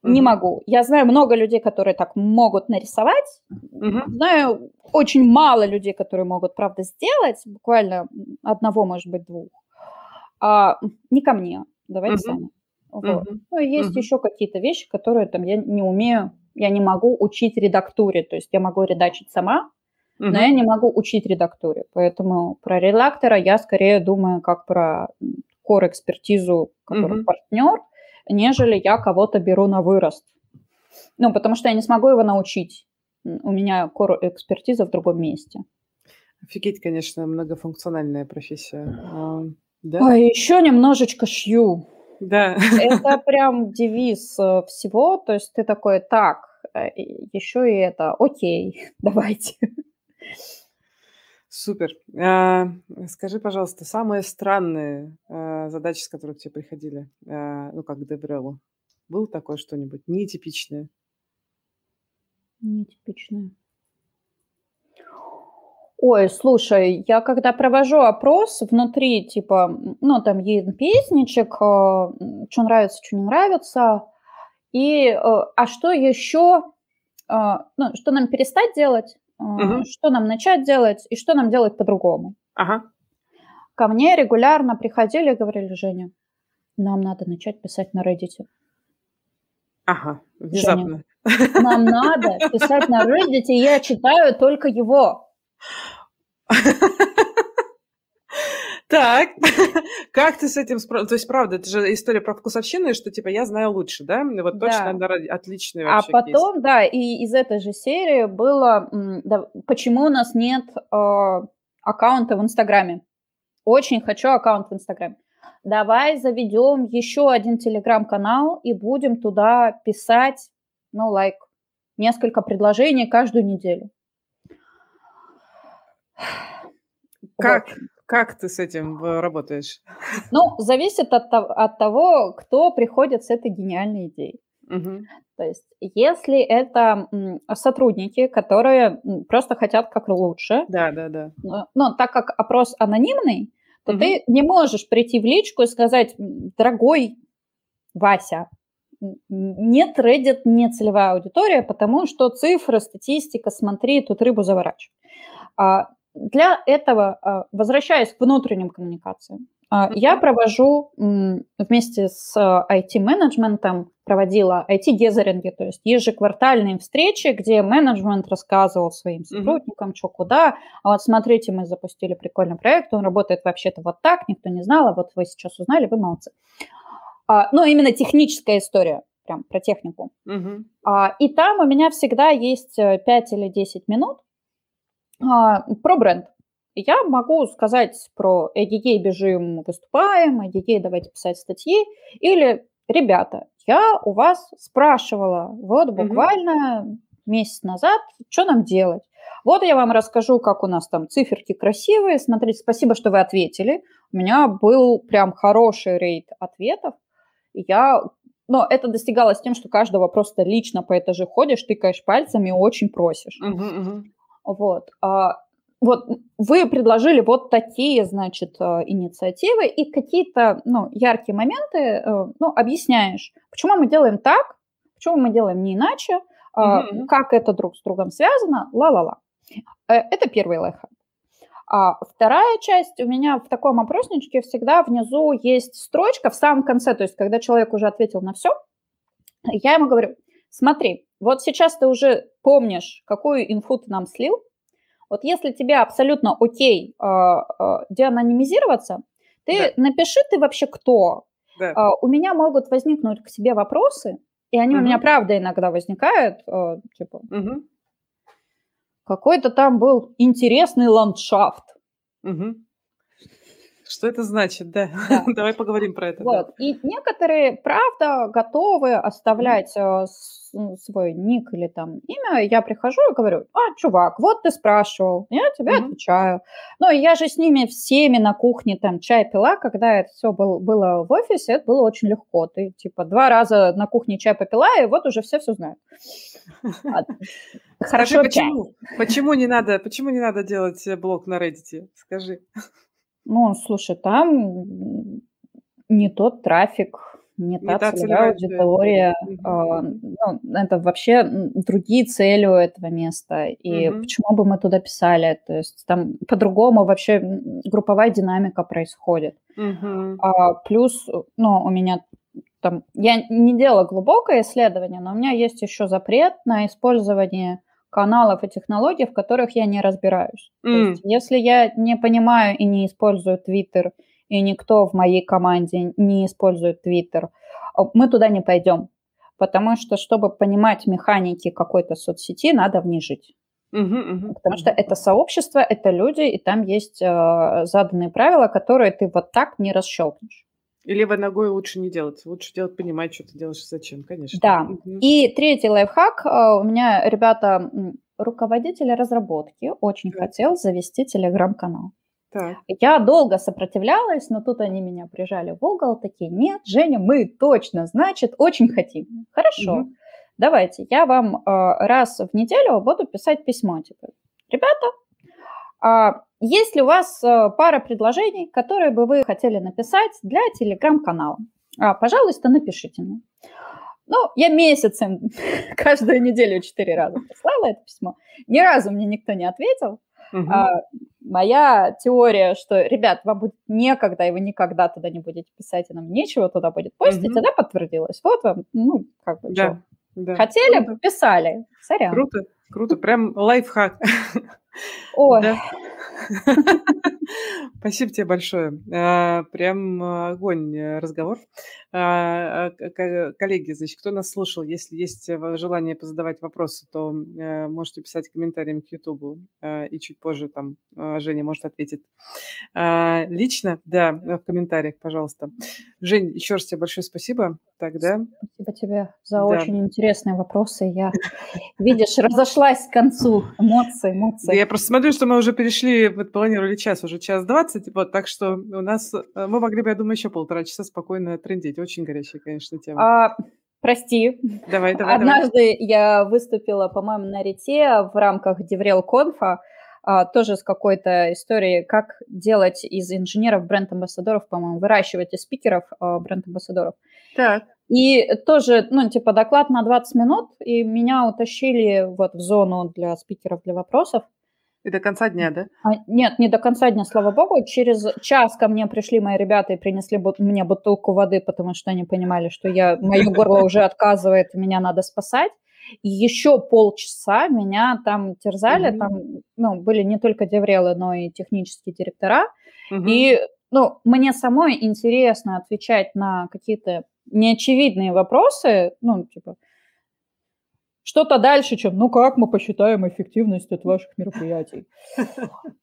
Mm-hmm. Не могу. Я знаю много людей, которые так могут нарисовать. Mm-hmm. Знаю очень мало людей, которые могут, правда, сделать. Буквально одного, может быть, двух. А, не ко мне. Давайте mm-hmm. сами. Вот. Mm-hmm. Ну, есть mm-hmm. еще какие-то вещи, которые там я не умею, я не могу учить редактуре. То есть я могу редачить сама, mm-hmm. но я не могу учить редактуре. Поэтому про редактора я скорее думаю как про core-экспертизу, который mm-hmm. партнер, нежели я кого-то беру на вырост. Ну, потому что я не смогу его научить. У меня кор экспертиза в другом месте.
Офигеть, конечно, многофункциональная профессия. А,
да? А еще немножечко шью.
Да.
Это прям девиз э, всего. То есть ты такой, так, э, еще и это, окей, давайте.
Супер. А, скажи, пожалуйста, самые странные а, задачи, с которых тебе приходили, а, ну, как Деврелу, было такое что-нибудь нетипичное?
Нетипичное. Ой, слушай, я когда провожу опрос внутри, типа, ну, там песничек, что нравится, что не нравится, и, э, а что еще, ну, что нам перестать делать, угу. что нам начать делать и что нам делать по-другому.
Ага.
Ко мне регулярно приходили и говорили, Женя, нам надо начать писать на Reddit.
Ага, внезапно.
Женя, нам надо писать на Reddit, и я читаю только его.
Так, как ты с этим справился? То есть, правда, это же история про вкусовщину, что, типа, я знаю лучше, да? Вот точно, да. отличный
А потом, кейс. да, и из этой же серии было, да, почему у нас нет э, аккаунта в Инстаграме. Очень хочу аккаунт в Инстаграме. Давай заведем еще один телеграм-канал и будем туда писать, ну, лайк, несколько предложений каждую неделю.
Как, вот. Как ты с этим э, работаешь?
Ну, зависит от, от того, кто приходит с этой гениальной идеей. Угу. То есть, если это сотрудники, которые просто хотят как лучше,
да, да, да.
Но так как опрос анонимный, то угу. ты не можешь прийти в личку и сказать, дорогой Вася, нет Reddit, не целевая аудитория, потому что цифры, статистика, смотри, тут рыбу заворачивай. А, для этого, а, возвращаясь к внутренним коммуникациям, а, я провожу вместе с IT-менеджментом, проводила IT-гезеринги, то есть ежеквартальные встречи, где менеджмент рассказывал своим сотрудникам, mm-hmm. что куда. А вот смотрите, мы запустили прикольный проект, он работает вообще-то вот так, никто не знал, а вот вы сейчас узнали, вы молодцы. А, ну, именно техническая история, прям про технику. Mm-hmm. А, и там у меня всегда есть 5 э, или 10 минут а, про бренд. Я могу сказать про ADK бежим, выступаем, ADK давайте писать статьи, или ребята, я у вас спрашивала вот буквально mm-hmm. месяц назад, что нам делать. Вот я вам расскажу, как у нас там циферки красивые. Смотрите, спасибо, что вы ответили. У меня был прям хороший рейд ответов. Я но это достигалось тем, что каждого просто лично по этаже ходишь, тыкаешь пальцами и очень просишь. Uh-huh, uh-huh. Вот. А, вот вы предложили вот такие, значит, э, инициативы и какие-то, ну, яркие моменты, э, ну, объясняешь, почему мы делаем так, почему мы делаем не иначе, mm-hmm. как это друг с другом связано, ла-ла-ла. Э, это первый лайфхак. А вторая часть у меня в таком опросничке всегда внизу есть строчка в самом конце, то есть когда человек уже ответил на все, я ему говорю, смотри, вот сейчас ты уже помнишь, какую инфу ты нам слил, вот если тебе абсолютно окей э, э, деанонимизироваться, ты да. напиши ты вообще кто. Да. Э, у меня могут возникнуть к себе вопросы, и они угу. у меня правда иногда возникают, э, типа, угу. какой-то там был интересный ландшафт.
Угу. Что это значит, да? да. Давай поговорим про это.
Вот. Да. И некоторые, правда, готовы оставлять mm свой ник или там имя. Я прихожу и говорю, а, чувак, вот ты спрашивал, я тебе mm отвечаю. Ну, я же с ними всеми на кухне там чай пила, когда это все был, было в офисе, это было очень легко. Ты, типа, два раза на кухне чай попила, и вот уже все все знают.
Хорошо, почему? Почему не надо, почему не надо делать блог на Reddit? Скажи.
Ну, слушай, там не тот трафик, не, не та целевая аудитория. Э, ну, это вообще другие цели у этого места. И угу. почему бы мы туда писали? То есть там по-другому вообще групповая динамика происходит. Угу. А, плюс, ну, у меня там... Я не делала глубокое исследование, но у меня есть еще запрет на использование каналов и технологий, в которых я не разбираюсь. Mm. То есть, если я не понимаю и не использую Twitter, и никто в моей команде не использует Twitter, мы туда не пойдем. Потому что, чтобы понимать механики какой-то соцсети, надо в ней жить. Uh-huh, uh-huh. Потому что это сообщество, это люди, и там есть э, заданные правила, которые ты вот так не расщелкнешь.
И левой ногой лучше не делать. Лучше делать, понимать, что ты делаешь и зачем, конечно.
Да. Угу. И третий лайфхак. Э, у меня ребята, руководители разработки, очень да. хотел завести телеграм-канал. Так. Я долго сопротивлялась, но тут они меня прижали в угол, такие, нет, Женя, мы точно, значит, очень хотим. Хорошо, угу. давайте, я вам э, раз в неделю буду писать письмо, типа, ребята, а, есть ли у вас э, пара предложений, которые бы вы хотели написать для телеграм-канала? А, пожалуйста, напишите мне. Ну, я месяцем, каждую неделю четыре раза прислала это письмо. Ни разу мне никто не ответил. Угу. А, моя теория, что, ребят, вам будет некогда, и вы никогда туда не будете писать, и нам нечего туда будет постить, угу. она подтвердилась. Вот вам, ну, как бы, да, что. Да. Хотели, Круто. писали. Сорян.
Круто, круто. Прям лайфхак.
Ой.
Спасибо тебе большое. А, прям огонь э, разговор. А, а, коллеги, значит, кто нас слушал, если есть желание позадавать вопросы, то э, можете писать комментариями к Ютубу, и чуть позже там Женя может ответить лично, да, в комментариях, пожалуйста. Жень, еще раз тебе большое спасибо. Тогда...
Спасибо тебе за да. очень интересные вопросы. Я, видишь, разошлась к концу. Эмоции, эмоции.
Я просто смотрю, что мы уже перешли, вот планировали час, уже час двадцать, вот, так что у нас, э, мы могли бы, я думаю, еще полтора часа спокойно трендить. Очень горячая, конечно, тема.
А, прости.
Давай, давай,
Однажды
давай.
я выступила, по-моему, на Рите в рамках Деврел Конфа, а, тоже с какой-то историей, как делать из инженеров бренд-амбассадоров, по-моему, выращивать из спикеров а, бренд-амбассадоров.
Так.
И тоже, ну, типа, доклад на 20 минут, и меня утащили вот в зону для спикеров, для вопросов.
И до конца дня, да?
А, нет, не до конца дня, слава богу. Через час ко мне пришли мои ребята и принесли бут- мне бутылку воды, потому что они понимали, что я, мое горло уже отказывает, меня надо спасать. И еще полчаса меня там терзали, mm-hmm. там, ну, были не только деврелы, но и технические директора. Mm-hmm. И, ну, мне самой интересно отвечать на какие-то неочевидные вопросы, ну, типа, что-то дальше, чем, ну как мы посчитаем эффективность от ваших мероприятий?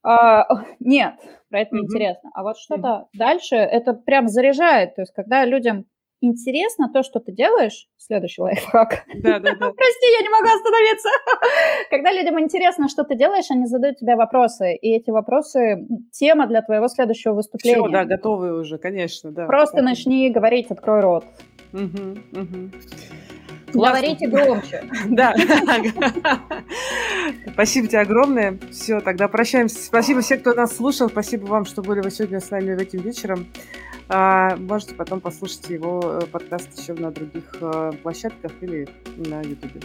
А, нет, про это неинтересно. А вот что-то дальше, это прям заряжает. То есть, когда людям интересно то, что ты делаешь, следующий лайфхак.
Да, да, да.
Прости, я не могу остановиться. Когда людям интересно, что ты делаешь, они задают тебе вопросы, и эти вопросы – тема для твоего следующего выступления.
Все, да, готовы уже, конечно, да.
Просто начни говорить, открой рот.
Угу, угу.
Говорите громче.
Да. Спасибо тебе огромное. Все, тогда прощаемся. Спасибо всем, кто нас слушал. Спасибо вам, что были вы сегодня с нами этим вечером. А, можете потом послушать его э, подкаст еще на других э, площадках или на YouTube.